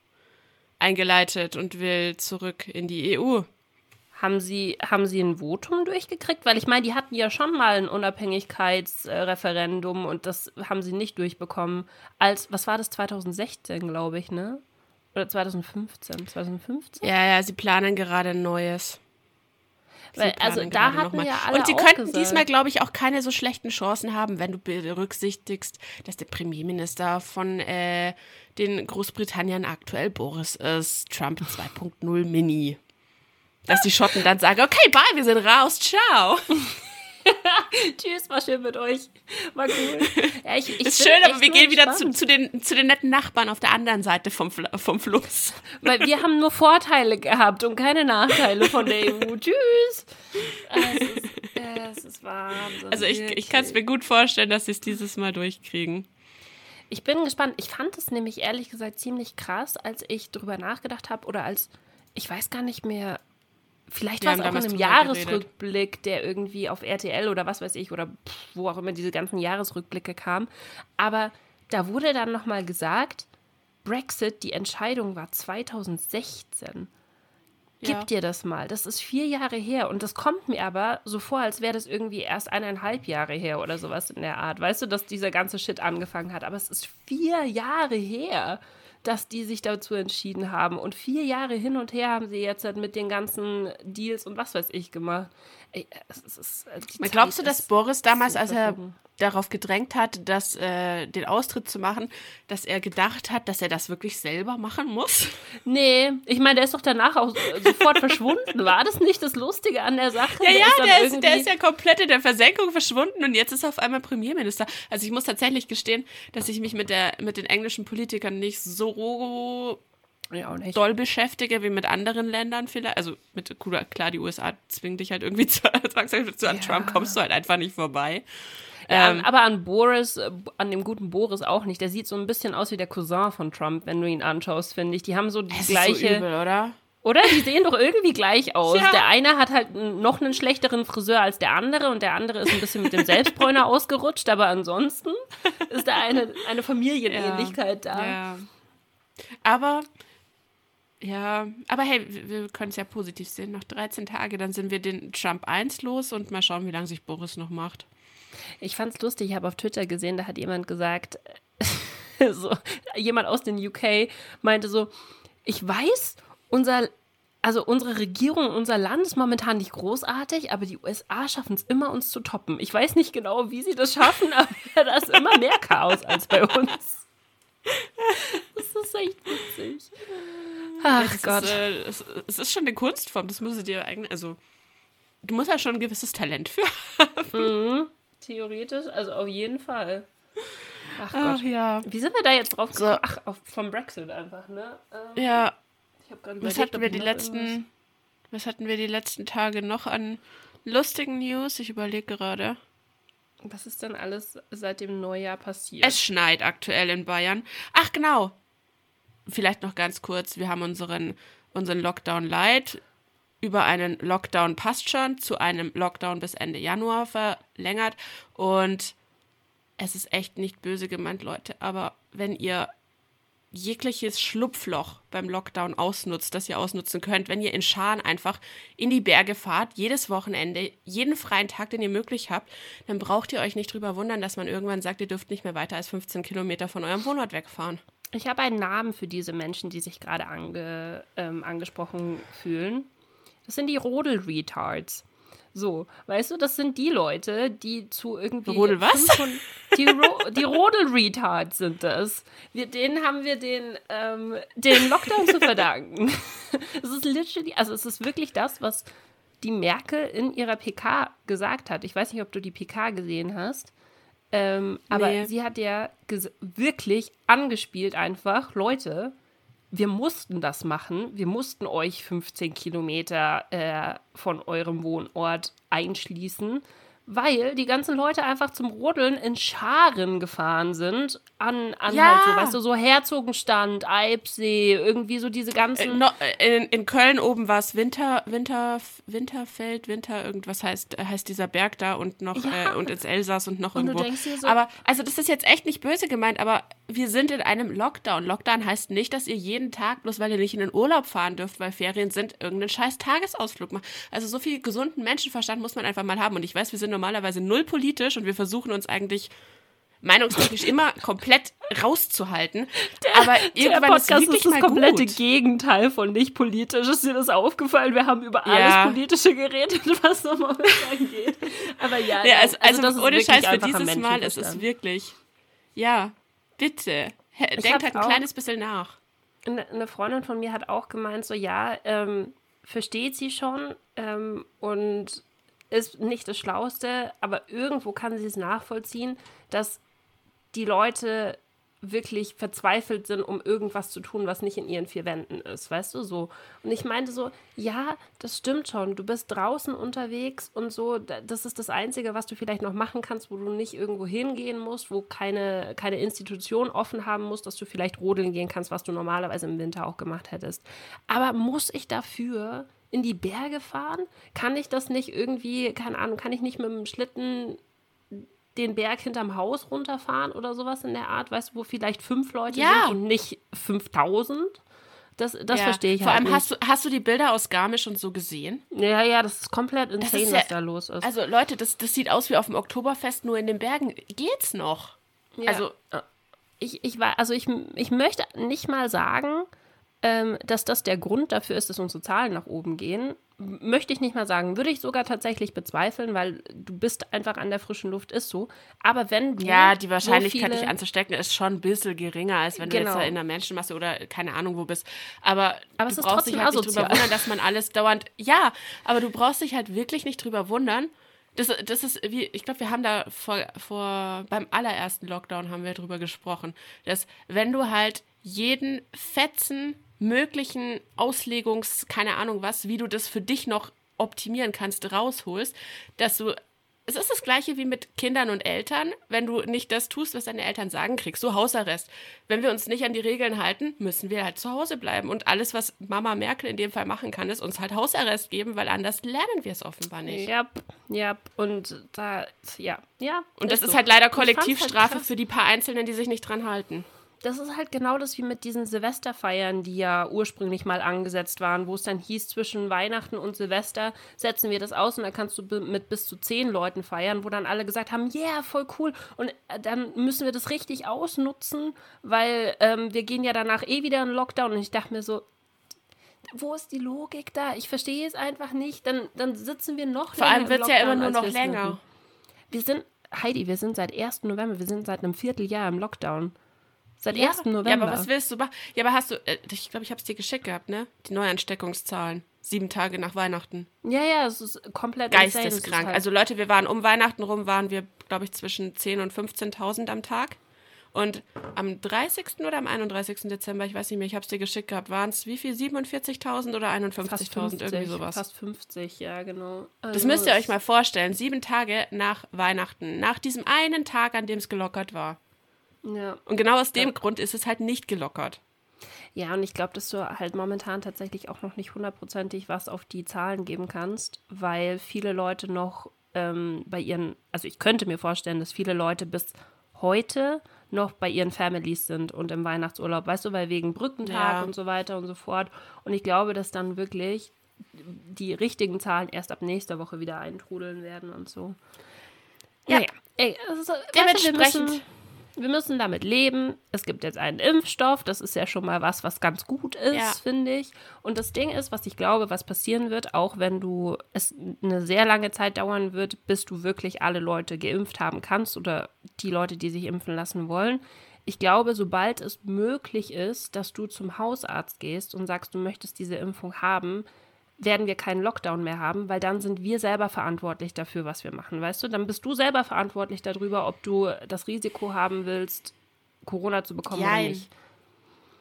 eingeleitet und will zurück in die EU. Haben Sie, haben Sie ein Votum durchgekriegt? Weil ich meine, die hatten ja schon mal ein Unabhängigkeitsreferendum und das haben sie nicht durchbekommen. Als, was war das, 2016, glaube ich, ne? Oder 2015? 2015? Ja, ja, sie planen gerade ein neues. Weil, also da hatten ja alle Und sie könnten gesagt. diesmal, glaube ich, auch keine so schlechten Chancen haben, wenn du berücksichtigst, dass der Premierminister von äh, den Großbritannien aktuell Boris ist, Trump 2.0 Mini dass die Schotten dann sagen, okay, bye, wir sind raus, ciao. Tschüss, war schön mit euch. War cool. Ja, ich, ich ist schön, aber wir gehen wieder zu, zu, den, zu den netten Nachbarn auf der anderen Seite vom, vom Fluss. Weil wir haben nur Vorteile gehabt und keine Nachteile von der EU. Tschüss. Es ist, es ist Wahnsinn. Also ich, ich kann es mir gut vorstellen, dass sie es dieses Mal durchkriegen. Ich bin gespannt. Ich fand es nämlich ehrlich gesagt ziemlich krass, als ich drüber nachgedacht habe oder als, ich weiß gar nicht mehr, Vielleicht war es auch in einem Jahresrückblick, der irgendwie auf RTL oder was weiß ich oder wo auch immer diese ganzen Jahresrückblicke kamen. Aber da wurde dann nochmal gesagt, Brexit, die Entscheidung war 2016. Gib ja. dir das mal. Das ist vier Jahre her. Und das kommt mir aber so vor, als wäre das irgendwie erst eineinhalb Jahre her oder sowas in der Art. Weißt du, dass dieser ganze Shit angefangen hat. Aber es ist vier Jahre her dass die sich dazu entschieden haben. Und vier Jahre hin und her haben sie jetzt halt mit den ganzen Deals und was weiß ich gemacht. Ey, es ist, äh, Glaubst du, dass Boris damals, als er darauf gedrängt hat, dass, äh, den Austritt zu machen, dass er gedacht hat, dass er das wirklich selber machen muss? Nee, ich meine, der ist doch danach auch sofort verschwunden. War das nicht das Lustige an der Sache? Ja, der ja, ist der, ist, der ist ja komplett in der Versenkung verschwunden und jetzt ist er auf einmal Premierminister. Also ich muss tatsächlich gestehen, dass ich mich mit, der, mit den englischen Politikern nicht so ja, doll beschäftige wie mit anderen Ländern vielleicht. Also mit, klar, die USA zwingen dich halt irgendwie zu, zu an ja. Trump kommst du halt einfach nicht vorbei. Ja, ähm, aber an Boris, an dem guten Boris auch nicht. Der sieht so ein bisschen aus wie der Cousin von Trump, wenn du ihn anschaust, finde ich. Die haben so die gleiche. Ist so übel, oder? Oder? Die sehen doch irgendwie gleich aus. Ja. Der eine hat halt noch einen schlechteren Friseur als der andere und der andere ist ein bisschen mit dem Selbstbräuner ausgerutscht, aber ansonsten ist da eine, eine Familienähnlichkeit ja. da. Ja. Aber, ja, aber hey, wir können es ja positiv sehen. Noch 13 Tage, dann sind wir den Trump 1 los und mal schauen, wie lange sich Boris noch macht. Ich fand es lustig, ich habe auf Twitter gesehen, da hat jemand gesagt, so, jemand aus den UK meinte so, ich weiß, unser, also unsere Regierung, unser Land ist momentan nicht großartig, aber die USA schaffen es immer, uns zu toppen. Ich weiß nicht genau, wie sie das schaffen, aber da ist immer mehr Chaos als bei uns. Das ist echt witzig. Ach es Gott. Ist, äh, es, es, ist schon eine Kunstform, das muss dir eigentlich, also du musst ja schon ein gewisses Talent für haben. Mhm. Theoretisch, also auf jeden Fall. Ach Gott. Ach, ja. Wie sind wir da jetzt drauf gekommen? So. Ach, auf, vom Brexit einfach, ne? Ähm, ja. was hatten wir die letzten, was hatten wir die letzten Tage noch an lustigen News? Ich überlege gerade. Was ist denn alles seit dem Neujahr passiert? Es schneit aktuell in Bayern. Ach, genau. Vielleicht noch ganz kurz. Wir haben unseren, unseren Lockdown Light über einen Lockdown passt schon zu einem Lockdown bis Ende Januar verlängert. Und es ist echt nicht böse gemeint, Leute. Aber wenn ihr jegliches Schlupfloch beim Lockdown ausnutzt, das ihr ausnutzen könnt, wenn ihr in Scharen einfach in die Berge fahrt, jedes Wochenende, jeden freien Tag, den ihr möglich habt, dann braucht ihr euch nicht drüber wundern, dass man irgendwann sagt, ihr dürft nicht mehr weiter als 15 Kilometer von eurem Wohnort wegfahren. Ich habe einen Namen für diese Menschen, die sich gerade ange, ähm, angesprochen fühlen. Das sind die Rodel-Retards. So, weißt du, das sind die Leute, die zu irgendwie. Rodel was? Die, Ro die Rodel-Retards sind das. Wir, denen haben wir den, ähm, den Lockdown zu verdanken. Es ist literally, also es ist wirklich das, was die Merkel in ihrer PK gesagt hat. Ich weiß nicht, ob du die PK gesehen hast. Ähm, aber Nee. sie hat ja wirklich angespielt einfach, Leute, wir mussten das machen. Wir mussten euch 15 Kilometer äh, von eurem Wohnort einschließen, weil die ganzen Leute einfach zum Rodeln in Scharen gefahren sind. An, an Ja. halt so, weißt du, so Herzogenstand, Eibsee, irgendwie so diese ganzen. Äh, no, äh, in, in Köln oben war es Winter, Winter, Winterfeld, Winter, irgendwas heißt, heißt dieser Berg da und noch Ja. äh, und ins Elsass und noch Und du irgendwo. denkst dir so- aber also das ist jetzt echt nicht böse gemeint, aber wir sind in einem Lockdown. Lockdown heißt nicht, dass ihr jeden Tag, bloß weil ihr nicht in den Urlaub fahren dürft, weil Ferien sind, irgendeinen scheiß Tagesausflug macht. Also so viel gesunden Menschenverstand muss man einfach mal haben. Und ich weiß, wir sind normalerweise null politisch und wir versuchen uns eigentlich meinungstechnisch immer komplett rauszuhalten. aber Der irgendwann ist Podcast wirklich ist das mal komplette gut. Gegenteil von nicht politisch. Ist dir das aufgefallen? Wir haben über Ja. alles Politische geredet, was momentan geht. Aber ja, Ja, also, also, das ist ohne wirklich Scheiß für dieses Mal ist es wirklich. Ja, bitte. Denkt halt ein auch- kleines bisschen nach. Eine, eine Freundin von mir hat auch gemeint, so ja, ähm, versteht sie schon ähm, und ist nicht das Schlauste, aber irgendwo kann sie es nachvollziehen, dass die Leute wirklich verzweifelt sind, um irgendwas zu tun, was nicht in ihren vier Wänden ist, weißt du so. Und ich meinte so, ja, das stimmt schon, du bist draußen unterwegs und so, da- das ist das Einzige, was du vielleicht noch machen kannst, wo du nicht irgendwo hingehen musst, wo keine, keine Institution offen haben muss, dass du vielleicht rodeln gehen kannst, was du normalerweise im Winter auch gemacht hättest. Aber muss ich dafür in die Berge fahren? Kann ich das nicht irgendwie, keine Ahnung, kann ich nicht mit dem Schlitten den Berg hinterm Haus runterfahren oder sowas in der Art, weißt du, wo vielleicht fünf Leute Ja. sind und nicht 5000? Das, das Ja. verstehe ich Vor halt allem nicht. hast du, hast du die Bilder aus Garmisch und so gesehen? ja, ja, das ist komplett insane, ist was ja- da los ist. Also Leute, das, das sieht aus wie auf dem Oktoberfest, nur in den Bergen geht's noch. Ja. Also ich, ich, war, also ich, ich möchte nicht mal sagen, ähm, dass das der Grund dafür ist, dass unsere Zahlen nach oben gehen. Möchte ich nicht mal sagen. Würde ich sogar tatsächlich bezweifeln, weil du bist einfach an der frischen Luft, ist so. Aber wenn du. ja, die so Wahrscheinlichkeit, viele, dich anzustecken, ist schon ein bisschen geringer, als wenn du Genau. jetzt da in der Menschenmasse oder keine Ahnung wo bist. Aber, Aber es du ist brauchst dich halt nicht drüber asozial. wundern, dass man alles dauernd. Ja, aber du brauchst dich halt wirklich nicht drüber wundern. Das, das ist wie, ich glaube, wir haben da vor, vor beim allerersten Lockdown haben wir drüber gesprochen, dass wenn du halt jeden Fetzen möglichen Auslegungs, keine Ahnung was, wie du das für dich noch optimieren kannst, rausholst, dass du es ist das gleiche wie mit Kindern und Eltern. Wenn du nicht das tust, was deine Eltern sagen, kriegst du Hausarrest. Wenn wir uns nicht an die Regeln halten, müssen wir halt zu Hause bleiben. Und alles, was Mama Merkel in dem Fall machen kann, ist uns halt Hausarrest geben, weil anders lernen wir es offenbar nicht. Ja, ja, und da, ja, ja. Und das ist so. halt leider halt Kollektivstrafe krass. für die paar Einzelnen, die sich nicht dran halten. Das ist halt genau das wie mit diesen Silvesterfeiern, die ja ursprünglich mal angesetzt waren, wo es dann hieß, zwischen Weihnachten und Silvester setzen wir das aus und dann kannst du mit bis zu zehn Leuten feiern, wo dann alle gesagt haben, yeah, voll cool. Und äh, dann müssen wir das richtig ausnutzen, weil ähm, wir gehen ja danach eh wieder in Lockdown. Und ich dachte mir so, wo ist die Logik da? Ich verstehe es einfach nicht. Dann, dann sitzen wir noch Vor länger allem im wird es ja immer nur noch länger. Wir sind, Heidi, wir sind seit 1. November, wir sind seit einem Vierteljahr im Lockdown. Seit 1. November. Ja, aber was willst du machen? Ja, aber hast du, äh, ich glaube, ich habe es dir geschickt gehabt, ne? Die Neuansteckungszahlen. Sieben Tage nach Weihnachten. Ja, ja, es ist komplett ist Geisteskrank. halt- Also Leute, wir waren um Weihnachten rum, waren wir, glaube ich, zwischen 10.000 und 15.000 am Tag. Und am 30. oder am 31. Dezember, ich weiß nicht mehr, ich habe es dir geschickt gehabt, waren es wie viel? 47.000 oder fast 51.000? Irgendwie sowas. Fast 50, ja, genau. Das Also müsst ihr es- euch mal vorstellen. Sieben Tage nach Weihnachten. Nach diesem einen Tag, an dem es gelockert war. Ja. Und genau aus dem Grund ist es halt nicht gelockert. ja, und ich glaube, dass du halt momentan tatsächlich auch noch nicht hundertprozentig was auf die Zahlen geben kannst, weil viele Leute noch ähm, bei ihren, also ich könnte mir vorstellen, dass viele Leute bis heute noch bei ihren Families sind und im Weihnachtsurlaub, weißt du, weil wegen Brückentag Ja. und so weiter und so fort. Und ich glaube, dass dann wirklich die richtigen Zahlen erst ab nächster Woche wieder eintrudeln werden und so. Ja. Naja, ey, also, weißt du, wir müssen damit leben. Es gibt jetzt einen Impfstoff, das ist ja schon mal was, was ganz gut ist, Ja. finde ich. Und das Ding ist, was ich glaube, was passieren wird, auch wenn du es eine sehr lange Zeit dauern wird, bis du wirklich alle Leute geimpft haben kannst oder die Leute, die sich impfen lassen wollen. Ich glaube, sobald es möglich ist, dass du zum Hausarzt gehst und sagst, du möchtest diese Impfung haben, werden wir keinen Lockdown mehr haben, weil dann sind wir selber verantwortlich dafür, was wir machen, weißt du? Dann bist du selber verantwortlich darüber, ob du das Risiko haben willst, Corona zu bekommen oder Jein. nicht.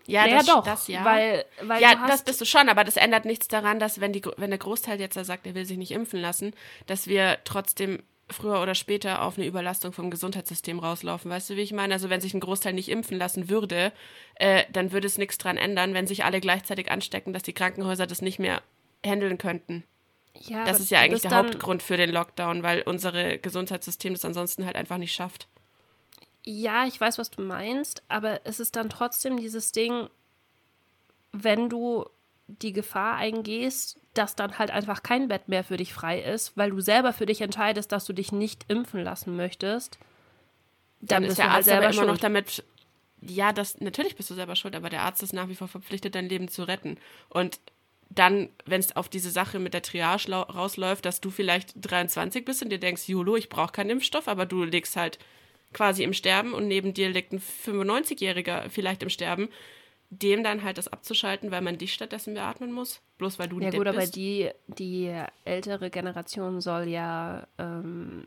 Ja, Ja, das, doch, das ja. weil, weil ja, das bist du schon, aber das ändert nichts daran, dass wenn, die, wenn der Großteil jetzt da sagt, er will sich nicht impfen lassen, dass wir trotzdem früher oder später auf eine Überlastung vom Gesundheitssystem rauslaufen. Weißt du, wie ich meine? Also wenn sich ein Großteil nicht impfen lassen würde, äh, dann würde es nichts dran ändern, wenn sich alle gleichzeitig anstecken, dass die Krankenhäuser das nicht mehr handeln könnten. ja, Das aber ist ja eigentlich der Hauptgrund für den Lockdown, weil unser Gesundheitssystem das ansonsten halt einfach nicht schafft. Ja, ich weiß, was du meinst, aber es ist dann trotzdem dieses Ding, wenn du die Gefahr eingehst, dass dann halt einfach kein Bett mehr für dich frei ist, weil du selber für dich entscheidest, dass du dich nicht impfen lassen möchtest, dann, Dann, ist bist der du halt Arzt aber selber immer noch damit. Ja, das natürlich bist du selber schuld, aber der Arzt ist nach wie vor verpflichtet, dein Leben zu retten. Und dann, wenn es auf diese Sache mit der Triage rausläuft, dass du vielleicht 23 bist und dir denkst, Jolo, ich brauche keinen Impfstoff, aber du liegst halt quasi im Sterben und neben dir liegt ein 95-Jähriger vielleicht im Sterben, dem dann halt das abzuschalten, weil man dich stattdessen beatmen muss, bloß weil du Ja ein gut, Depp aber bist. die, die ältere Generation soll ja ähm,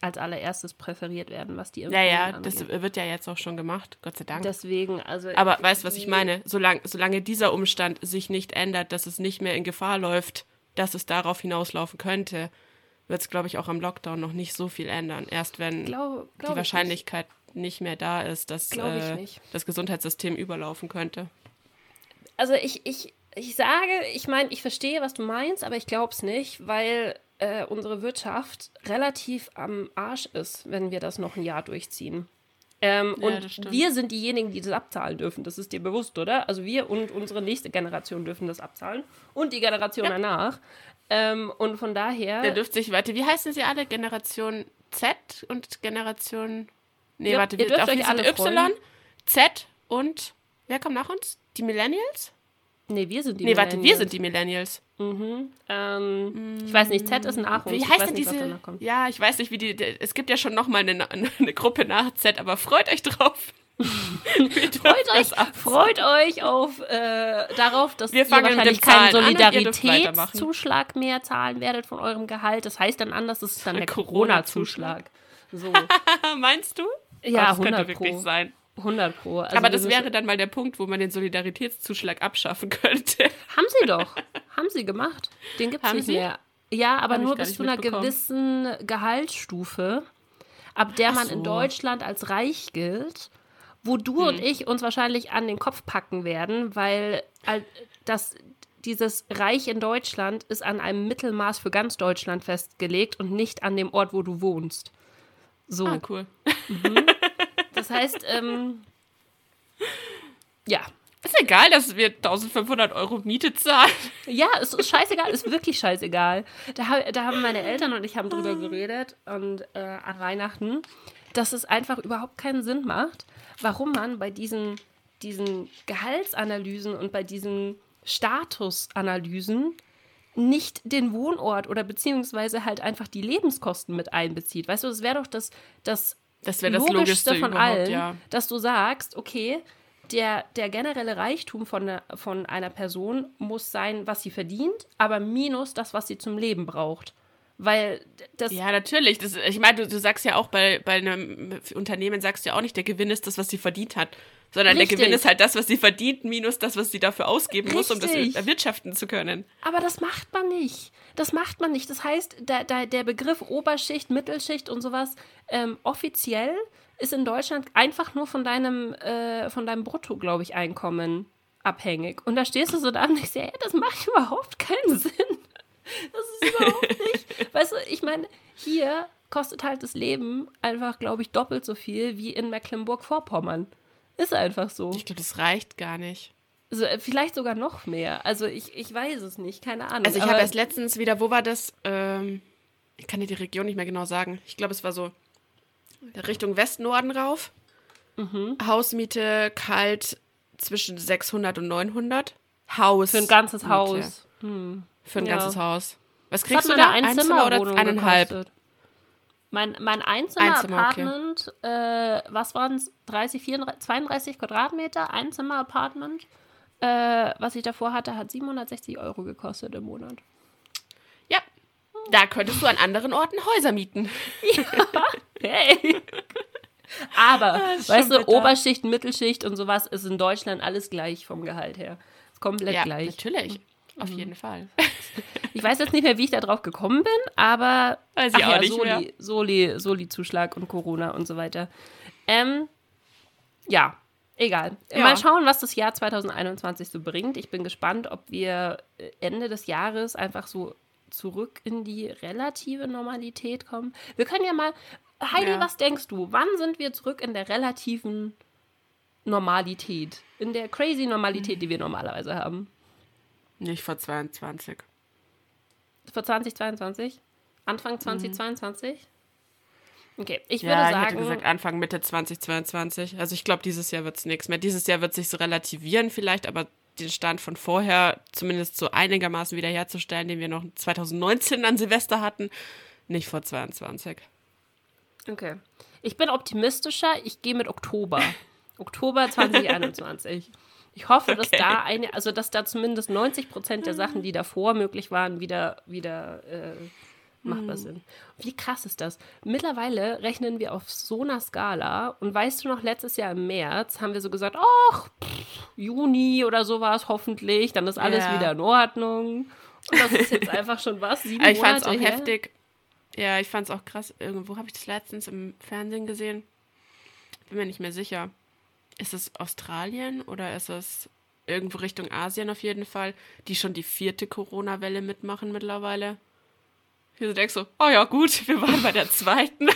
als allererstes präferiert werden, was die Impfung ja, ja, angeht. das wird ja jetzt auch schon gemacht, Gott sei Dank. Deswegen, also Aber weißt du, was ich meine? Solange, solange dieser Umstand sich nicht ändert, dass es nicht mehr in Gefahr läuft, dass es darauf hinauslaufen könnte, wird es, glaube ich, auch am Lockdown noch nicht so viel ändern. Erst wenn Glaub- glaub die ich Wahrscheinlichkeit nicht. mehr da ist, dass äh, nicht. das Gesundheitssystem überlaufen könnte. Also ich, ich, ich sage, ich meine, ich verstehe, was du meinst, aber ich glaube es nicht, weil äh, unsere Wirtschaft relativ am Arsch ist, wenn wir das noch ein Jahr durchziehen. Ähm, Ja, und wir sind diejenigen, die das abzahlen dürfen. Das ist dir bewusst, oder? Also wir und unsere nächste Generation dürfen das abzahlen. Und die Generation danach. Ähm, und von daher. Der dürft sich, warte, wie heißen sie alle? Generation Z und Generation. Nee, Ja, warte, ihr wir dürft euch alle Y, freuen. Z und wer kommt nach uns? Die Millennials? Nee, wir sind die nee, warte, wir Millennials. sind die Millennials. Ähm, Ich weiß nicht, Z ist nach uns. Wie heißt denn nicht, diese? kommt. Ja, ich weiß nicht, wie die. Es gibt ja schon noch mal eine, eine Gruppe nach Z, aber freut euch drauf. Freut euch, freut euch auf, äh, darauf, dass Wir ihr wahrscheinlich keinen Solidaritätszuschlag mehr zahlen werdet von eurem Gehalt. Das heißt dann anders, das ist dann der Corona-Zuschlag. So, Meinst du? ja, das könnte 100 wirklich pro. sein. 100 pro. Also aber das müssen- wäre dann mal der Punkt, wo man den Solidaritätszuschlag abschaffen könnte. Haben sie doch. Haben sie gemacht. Den gibt es nicht sie? mehr. Ja, aber Hab nur bis zu einer gewissen Gehaltsstufe, ab der Ach man in so. Deutschland als reich gilt, wo du Hm. und ich uns wahrscheinlich an den Kopf packen werden, weil das, dieses Reich in Deutschland ist an einem Mittelmaß für ganz Deutschland festgelegt und nicht an dem Ort, wo du wohnst. So, Ah, cool. das heißt, ähm, ja, Ist egal, dass wir 1500 Euro Miete zahlen. Ja, es ist scheißegal, ist wirklich scheißegal. Da, da haben meine Eltern und ich haben drüber geredet und äh, an Weihnachten, dass es einfach überhaupt keinen Sinn macht, warum man bei diesen, diesen Gehaltsanalysen und bei diesen Statusanalysen nicht den Wohnort oder beziehungsweise halt einfach die Lebenskosten mit einbezieht. Weißt du, das wäre doch das, das Das wäre das Logischste Logischste von allen, ja. dass du sagst, okay, der, der generelle Reichtum von, einer- von einer Person muss sein, was sie verdient, aber minus das, was sie zum Leben braucht. Weil das, Ja, natürlich. Das, ich meine, du, du sagst ja auch bei, bei einem Unternehmen, sagst du ja auch nicht, der Gewinn ist das, was sie verdient hat. Sondern Richtig. der Gewinn ist halt das, was sie verdient, minus das, was sie dafür ausgeben muss, um das Richtig. erwirtschaften zu können. aber das macht man nicht. Das macht man nicht. Das heißt, da, da, der Begriff Oberschicht, Mittelschicht und sowas, ähm, offiziell ist in Deutschland einfach nur von deinem, äh, von deinem Brutto, glaube ich, Einkommen abhängig. Und da stehst du so da und ich sehe, das macht überhaupt keinen Sinn. Das ist überhaupt nicht. Weißt du, ich meine, hier kostet halt das Leben einfach, glaube ich, doppelt so viel wie in Mecklenburg-Vorpommern. Ist einfach so. Ich glaube, das reicht gar nicht. Also, vielleicht sogar noch mehr. Also ich, ich weiß es nicht, keine Ahnung. Also ich habe erst letztens wieder, wo war das? Ähm, ich kann dir die Region nicht mehr genau sagen. Ich glaube, es war so Richtung Westnorden rauf. Mhm. Hausmiete kalt zwischen 600 und 900. Haus. Für ein ganzes Haus. Hm. Für ein Ja. ganzes Haus. Was kriegst du da? Ein Zimmer oder Einzimmerwohnung eineinhalb? gekostet. Mein, mein Einzimmer, okay. Einzimmer-Apartment, äh, was waren es? 30, 34, 32 Quadratmeter, Einzimmer-Apartment, äh, was ich davor hatte, hat 760 Euro gekostet im Monat. Ja. Da könntest du an anderen Orten Häuser mieten. Hey! Aber, ist weißt du, bitter. Oberschicht, Mittelschicht und sowas ist in Deutschland alles gleich vom Gehalt her. Ist komplett Ja, gleich. natürlich. Auf jeden Fall. Ich weiß jetzt nicht mehr, wie ich da drauf gekommen bin, aber Weiß ich ja, nicht Soli. Soli, Soli-Zuschlag und Corona und so weiter. Ähm, ja, egal. Ja. Mal schauen, was das Jahr 2021 so bringt. Ich bin gespannt, ob wir äh, Ende des Jahres einfach so zurück in die relative Normalität kommen. Wir können ja mal, Heidi, Ja. was denkst du? Wann sind wir zurück in der relativen Normalität? In der crazy Normalität, die wir normalerweise haben? Nicht vor 22. Für 2022? Anfang 2022? Okay, ich Ja, würde ich sagen, hätte gesagt Anfang, Mitte 2022. Also ich glaube, dieses Jahr wird es nichts mehr. Dieses Jahr wird sich so relativieren vielleicht, aber den Stand von vorher zumindest so einigermaßen wiederherzustellen, den wir noch 2019 an Silvester hatten, nicht vor 22. okay. Ich bin optimistischer, ich gehe mit Oktober. Oktober 2021. Ich hoffe, dass Okay. da eine, also dass da zumindest 90 Prozent der Sachen, die davor möglich waren, wieder, wieder äh, machbar sind. Wie krass ist das? Mittlerweile rechnen wir auf so einer Skala und weißt du noch, letztes Jahr im März haben wir so gesagt, ach, pff, Juni oder sowas hoffentlich, dann ist alles Ja. wieder in Ordnung. Und das ist jetzt einfach schon was, sieben Aber ich fand es Monate auch her? heftig. Ja, ich fand es auch krass. Irgendwo habe ich das letztens im Fernsehen gesehen. Bin mir nicht mehr sicher. Ist es Australien oder ist es irgendwo Richtung Asien auf jeden Fall, die schon die vierte Corona-Welle mitmachen mittlerweile? Hier so denkst du, oh ja, gut, wir waren bei der zweiten.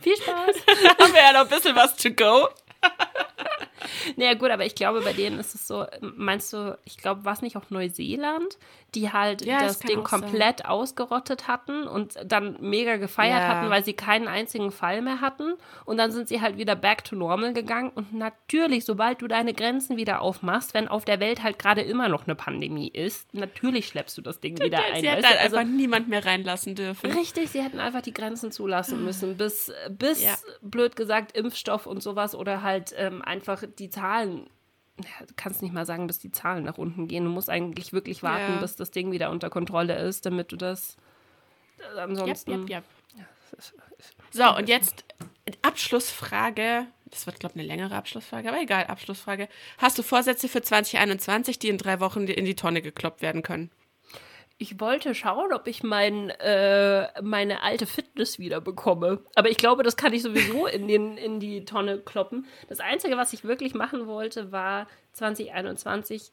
Viel Spaß. haben wir ja noch ein bisschen was to go. Naja, gut, aber ich glaube, bei denen ist es so, meinst du, ich glaube, war es nicht auch Neuseeland, die halt Ja, das Ding sein. komplett ausgerottet hatten und dann mega gefeiert Ja. hatten, weil sie keinen einzigen Fall mehr hatten. Und dann sind sie halt wieder back to normal gegangen. Und natürlich, sobald du deine Grenzen wieder aufmachst, wenn auf der Welt halt gerade immer noch eine Pandemie ist, natürlich schleppst du das Ding wieder ein. Sie hätten halt Also, einfach niemand mehr reinlassen dürfen. Richtig, sie hätten einfach die Grenzen zulassen müssen, bis, bis Ja. blöd gesagt, Impfstoff und sowas oder halt ähm, einfach die Zahlen. Ja, Du kannst nicht mal sagen, bis die Zahlen nach unten gehen. Du musst eigentlich wirklich warten, Ja. bis das Ding wieder unter Kontrolle ist, damit du das äh, ansonsten. jap, jap. So, und jetzt Abschlussfrage. Das wird, glaube ich, eine längere Abschlussfrage, aber egal, Abschlussfrage. Hast du Vorsätze für 2021, die in drei Wochen in die Tonne gekloppt werden können? Ich wollte schauen, ob ich mein, äh, meine alte Fitness wieder bekomme. Aber ich glaube, das kann ich sowieso in, den, in die Tonne kloppen. Das Einzige, was ich wirklich machen wollte, war 2021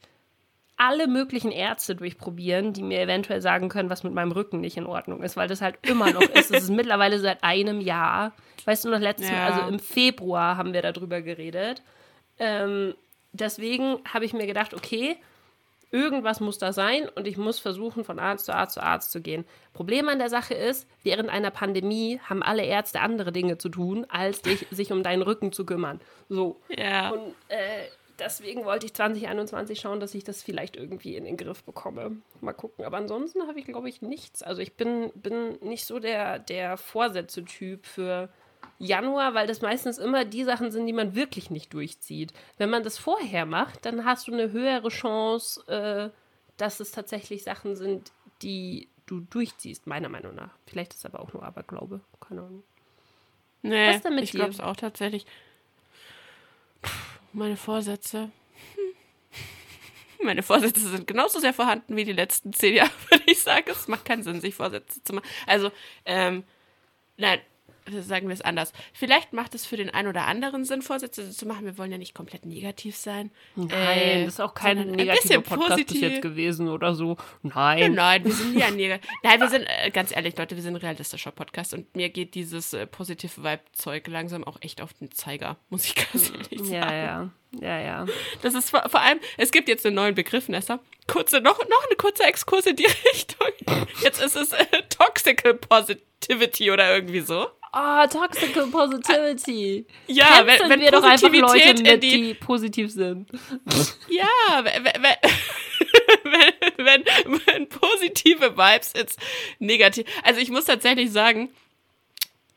alle möglichen Ärzte durchprobieren, die mir eventuell sagen können, was mit meinem Rücken nicht in Ordnung ist, weil das halt immer noch ist. Es ist mittlerweile seit einem Jahr. Weißt du noch, letztes Mal, Ja. also im Februar haben wir darüber geredet. Ähm, deswegen habe ich mir gedacht, okay, Irgendwas muss da sein und ich muss versuchen, von Arzt zu Arzt zu Arzt zu gehen. Problem an der Sache ist, während einer Pandemie haben alle Ärzte andere Dinge zu tun, als dich, sich um deinen Rücken zu kümmern. So. Ja. Und äh, deswegen wollte ich 2021 schauen, dass ich das vielleicht irgendwie in den Griff bekomme. Mal gucken. Aber ansonsten habe ich, glaube ich, nichts. Also ich bin, bin nicht so der, der Vorsätze-Typ für Januar, weil das meistens immer die Sachen sind, die man wirklich nicht durchzieht. Wenn man das vorher macht, dann hast du eine höhere Chance, äh, dass es tatsächlich Sachen sind, die du durchziehst, meiner Meinung nach. Vielleicht ist es aber auch nur Aberglaube. Keine Ahnung. Nee, Was denn ich glaube es auch tatsächlich. Puh, Meine Vorsätze. Hm. Meine Vorsätze sind genauso sehr vorhanden wie die letzten zehn Jahre, würde ich sagen. Es macht keinen Sinn, sich Vorsätze zu machen. Also, ähm, nein, sagen wir es anders. Vielleicht macht es für den einen oder anderen Sinn, Vorsätze zu machen. Wir wollen ja nicht komplett negativ sein. Nein, Äh, das ist auch kein negativer bisschen Podcast bis positiv. jetzt gewesen oder so. Nein, Nein. nein, wir sind nie ein Negativ. Nein, wir sind, äh, ganz ehrlich, Leute, wir sind ein realistischer Podcast und mir geht dieses äh, positive Vibe-Zeug langsam auch echt auf den Zeiger, muss ich ganz ehrlich sagen. Ja, ja. Ja, ja. Das ist vor, vor allem, es gibt jetzt einen neuen Begriff, Nessa. Kurze, noch, noch eine kurze Exkurs in die Richtung. Jetzt ist es äh, Toxic Toxical Positivity oder irgendwie so. Oh, Toxical Positivity. Ja, Canceln wenn, wenn wir doch einfach Leute mit, die, die positiv sind. Ja, wenn, wenn, wenn, wenn, positive Vibes ins negativ. Also ich muss tatsächlich sagen,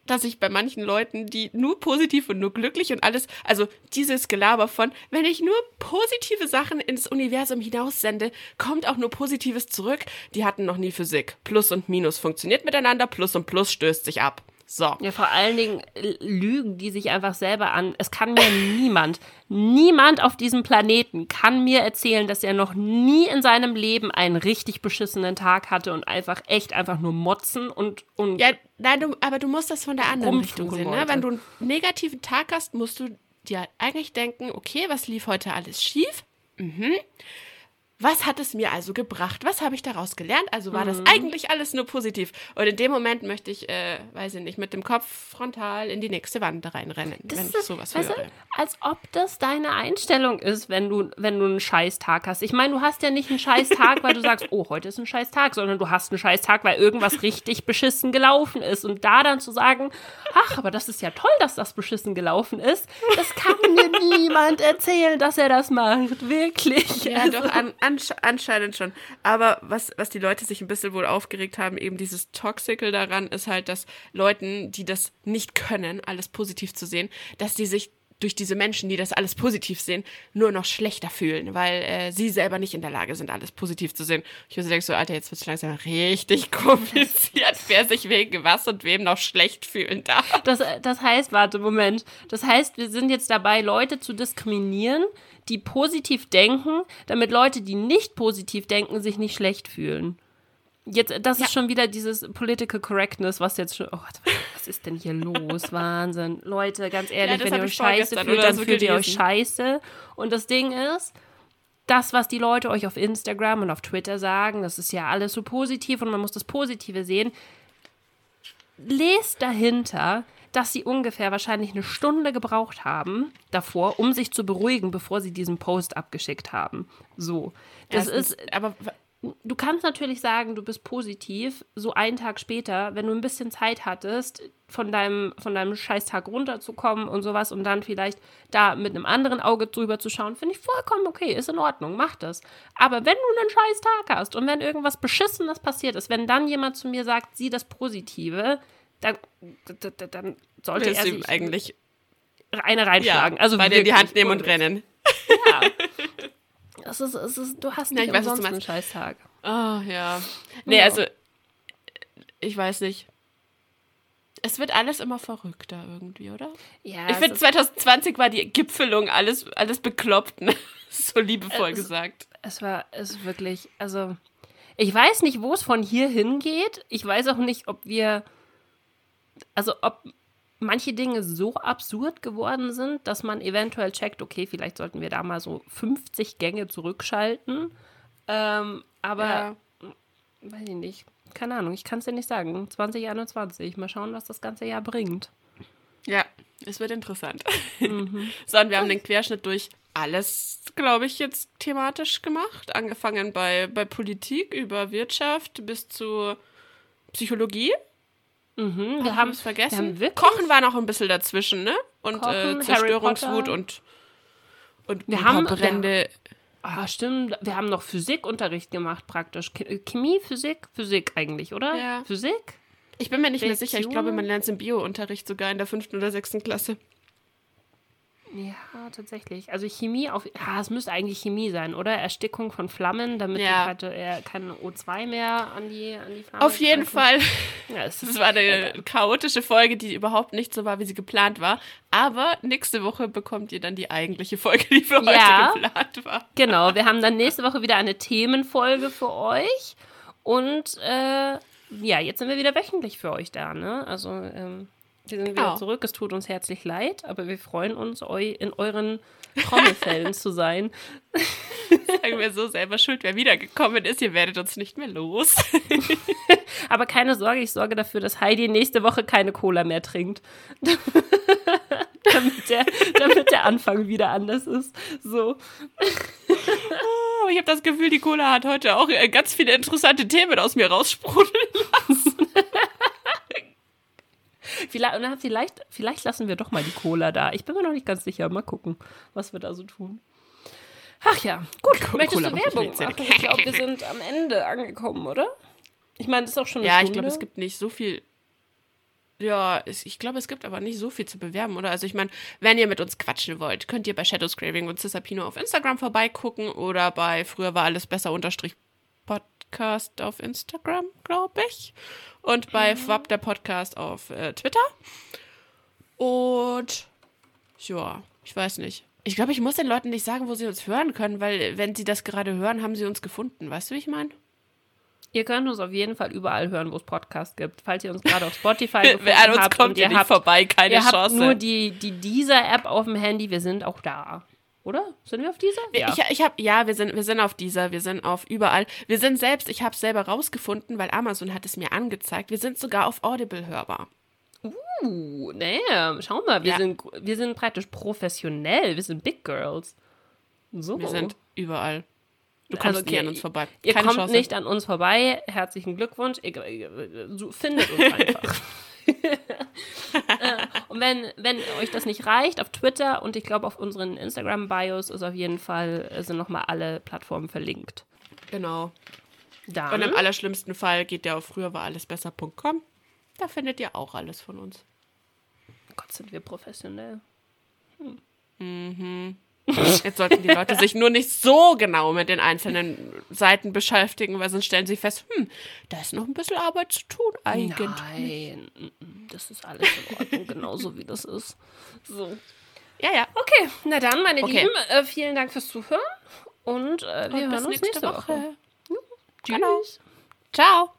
dass ich bei manchen Leuten, die nur positiv und nur glücklich und alles, also dieses Gelaber von, wenn ich nur positive Sachen ins Universum hinaussende, kommt auch nur Positives zurück. Die hatten noch nie Physik. Plus und Minus funktioniert miteinander, Plus und Plus stößt sich ab. So. Ja, vor allen Dingen äh, lügen die sich einfach selber an. Es kann mir niemand, niemand auf diesem Planeten kann mir erzählen, dass er noch nie in seinem Leben einen richtig beschissenen Tag hatte und einfach echt einfach nur motzen und. und Ja, nein, du, aber du musst das von der anderen Richtung sehen. Ne? Wenn du einen negativen Tag hast, musst du dir eigentlich denken, okay, was lief heute alles schief? Mhm. Was hat es mir also gebracht? Was habe ich daraus gelernt? Also war Mhm. das eigentlich alles nur positiv. Und in dem Moment möchte ich, äh, weiß ich nicht, mit dem Kopf frontal in die nächste Wand reinrennen, Das wenn ist, ich sowas weißt höre. du, als ob das deine Einstellung ist, wenn du, wenn du einen Scheißtag hast. Ich meine, du hast ja nicht einen Scheißtag, weil du sagst, oh, heute ist ein Scheißtag, sondern du hast einen Scheißtag, weil irgendwas richtig beschissen gelaufen ist. Und da dann zu sagen, ach, aber das ist ja toll, dass das beschissen gelaufen ist, das kann mir niemand erzählen, dass er das macht. Wirklich. Ja, Also- doch, an, ansch anscheinend schon. Aber was, was die Leute sich ein bisschen wohl aufgeregt haben, eben dieses Toxical daran, ist halt, dass Leuten, die das nicht können, alles positiv zu sehen, dass die sich durch diese Menschen, die das alles positiv sehen, nur noch schlechter fühlen, weil äh, sie selber nicht in der Lage sind, alles positiv zu sehen. Ich würde denken so, Alter, jetzt wird es langsam richtig kompliziert, wer sich wegen was und wem noch schlecht fühlen darf. Das, das heißt, warte, Moment. Das heißt, wir sind jetzt dabei, Leute zu diskriminieren, die positiv denken, damit Leute, die nicht positiv denken, sich nicht schlecht fühlen. Jetzt, das ist schon wieder dieses Political Correctness, was jetzt schon. Oh, was ist denn hier los? Wahnsinn. Leute, ganz ehrlich, das wenn ihr ich euch scheiße fühlt, dann so fühlt ihr euch scheiße. Und das Ding ist, das, was die Leute euch auf Instagram und auf Twitter sagen, das ist ja alles so positiv und man muss das Positive sehen. Lest dahinter, dass sie ungefähr wahrscheinlich eine Stunde gebraucht haben davor, um sich zu beruhigen, bevor sie diesen Post abgeschickt haben. So. Das Erstens, ist, aber du kannst natürlich sagen, du bist positiv, so einen Tag später, wenn du ein bisschen Zeit hattest, von deinem, von deinem Scheißtag runterzukommen und sowas und dann vielleicht da mit einem anderen Auge drüber zu schauen, finde ich vollkommen okay, ist in Ordnung, mach das. Aber wenn du einen Scheißtag hast und wenn irgendwas Beschissenes passiert ist, wenn dann jemand zu mir sagt, sieh das Positive, dann, dann sollte willst er sich eigentlich eine reinschlagen. ja, also beide in die Hand nehmen und rennen. Ja. Es ist, es ist, du hast Ja, nicht ich weiß, einen. Scheißtag. Oh, ja. Nee, Ja. also, ich weiß nicht. Es wird alles immer verrückter irgendwie, oder? Ja, ich finde, ist- 2020 war die Gipfelung alles, alles bekloppt, ne? So liebevoll Es- gesagt. Es war es wirklich, also ich weiß nicht, wo es von hier hingeht. Ich weiß auch nicht, ob wir, also ob manche Dinge so absurd geworden sind, dass man eventuell checkt, okay, vielleicht sollten wir da mal so 50 Gänge zurückschalten. Ähm, aber Ja. weiß ich nicht. Keine Ahnung, ich kann es dir nicht sagen. 2021. Mal schauen, was das ganze Jahr bringt. Ja, es wird interessant. Mhm. so, und wir haben den Querschnitt durch alles, glaube ich, jetzt thematisch gemacht. Angefangen bei, bei Politik, über Wirtschaft bis zu Psychologie. Mhm, wir haben was vergessen. Wir haben Kochen war noch ein bisschen dazwischen, ne? Und Kochen, äh, Zerstörungswut und, und Wir haben- Brände. Ah, stimmt. Wir haben noch Physikunterricht gemacht, praktisch. Ch- äh, Chemie, Physik? Physik eigentlich, oder? Ja. Physik? Ich bin mir nicht mehr sicher. Ich glaube, man lernt es im Bio-Unterricht sogar in der fünften oder sechsten Klasse. Ja, tatsächlich. Also Chemie auf. Ja, es müsste eigentlich Chemie sein, oder? Erstickung von Flammen, damit Ja. hatte er kein O2 mehr an die, an die Flamme. Auf jeden. Fall. Ja, es ist, war eine chaotische Folge, die überhaupt nicht so war, wie sie geplant war. Aber nächste Woche bekommt ihr dann die eigentliche Folge, die für heute Ja. geplant war. genau, wir haben dann nächste Woche wieder eine Themenfolge für euch. Und äh, ja, jetzt sind wir wieder wöchentlich für euch da, ne? Also, ähm, wir sind wieder Genau. zurück. Es tut uns herzlich leid, aber wir freuen uns, eu in euren Trommelfällen zu sein. Sagen wir so, selber schuld, wer wiedergekommen ist. Ihr werdet uns nicht mehr los. Aber keine Sorge, ich sorge dafür, dass Heidi nächste Woche keine Cola mehr trinkt. damit, der, damit der Anfang wieder anders ist. So. Oh, ich habe das Gefühl, die Cola hat heute auch äh, ganz viele interessante Themen aus mir raussprudeln lassen. Vielleicht, vielleicht, vielleicht lassen wir doch mal die Cola da. Ich bin mir noch nicht ganz sicher. Mal gucken, was wir da so tun. Ach ja, gut. Co Möchtest Cola du Werbung machen? Ich glaube, wir sind am Ende angekommen, oder? Ich meine, das ist auch schon eine Ja, ich Stunde. glaube, es gibt nicht so viel. Ja, ich glaube, es gibt aber nicht so viel zu bewerben, oder? Also ich meine, wenn ihr mit uns quatschen wollt, könnt ihr bei Shadows Craving und Cisapino auf Instagram vorbeigucken oder bei früher war alles besser unterstrich Podcast auf Instagram, glaube ich. Und bei FWAP der Podcast auf äh, Twitter. Und ja, ich weiß nicht. Ich glaube, ich muss den Leuten nicht sagen, wo sie uns hören können, weil wenn sie das gerade hören, haben sie uns gefunden. Weißt du, wie ich meine? Ihr könnt uns auf jeden Fall überall hören, wo es Podcasts gibt. Falls ihr uns gerade auf Spotify gefunden Wer an uns habt kommt, ihr ihr habt, vorbei, keine ihr habt Chance. nur die, die Dieser-App auf dem Handy, wir sind auch da. Oder? Sind wir auf dieser? Ich, ich hab, ja, wir sind, wir sind auf dieser, wir sind auf überall. Wir sind selbst, ich habe es selber rausgefunden, weil Amazon hat es mir angezeigt. Wir sind sogar auf Audible hörbar. Uh, naja, schau mal, wir, Ja. sind, wir sind praktisch professionell. Wir sind Big Girls. So. Wir sind überall. Du kommst Also, nie okay, an uns vorbei. Ihr Keine kommt Chance. nicht an uns vorbei. Herzlichen Glückwunsch. Ihr, ihr, so- findet uns einfach. Äh, und wenn, wenn euch das nicht reicht, auf Twitter und ich glaube auf unseren Instagram-Bios ist auf jeden Fall, äh, sind nochmal alle Plattformen verlinkt. Genau. Dann, Und im allerschlimmsten Fall geht ihr auf früher war alles besser.com. Da findet ihr auch alles von uns. Gott, sind wir professionell. Jetzt sollten die Leute sich nur nicht so genau mit den einzelnen Seiten beschäftigen, weil sonst stellen sie fest, hm, da ist noch ein bisschen Arbeit zu tun eigentlich. Nein, das ist alles in Ordnung, genauso wie das ist. So. Ja, ja. Okay, na dann, meine Okay. Lieben, äh, vielen Dank fürs Zuhören und äh, wir Und hören uns nächste, Woche. Genau. Tschüss. Ciao.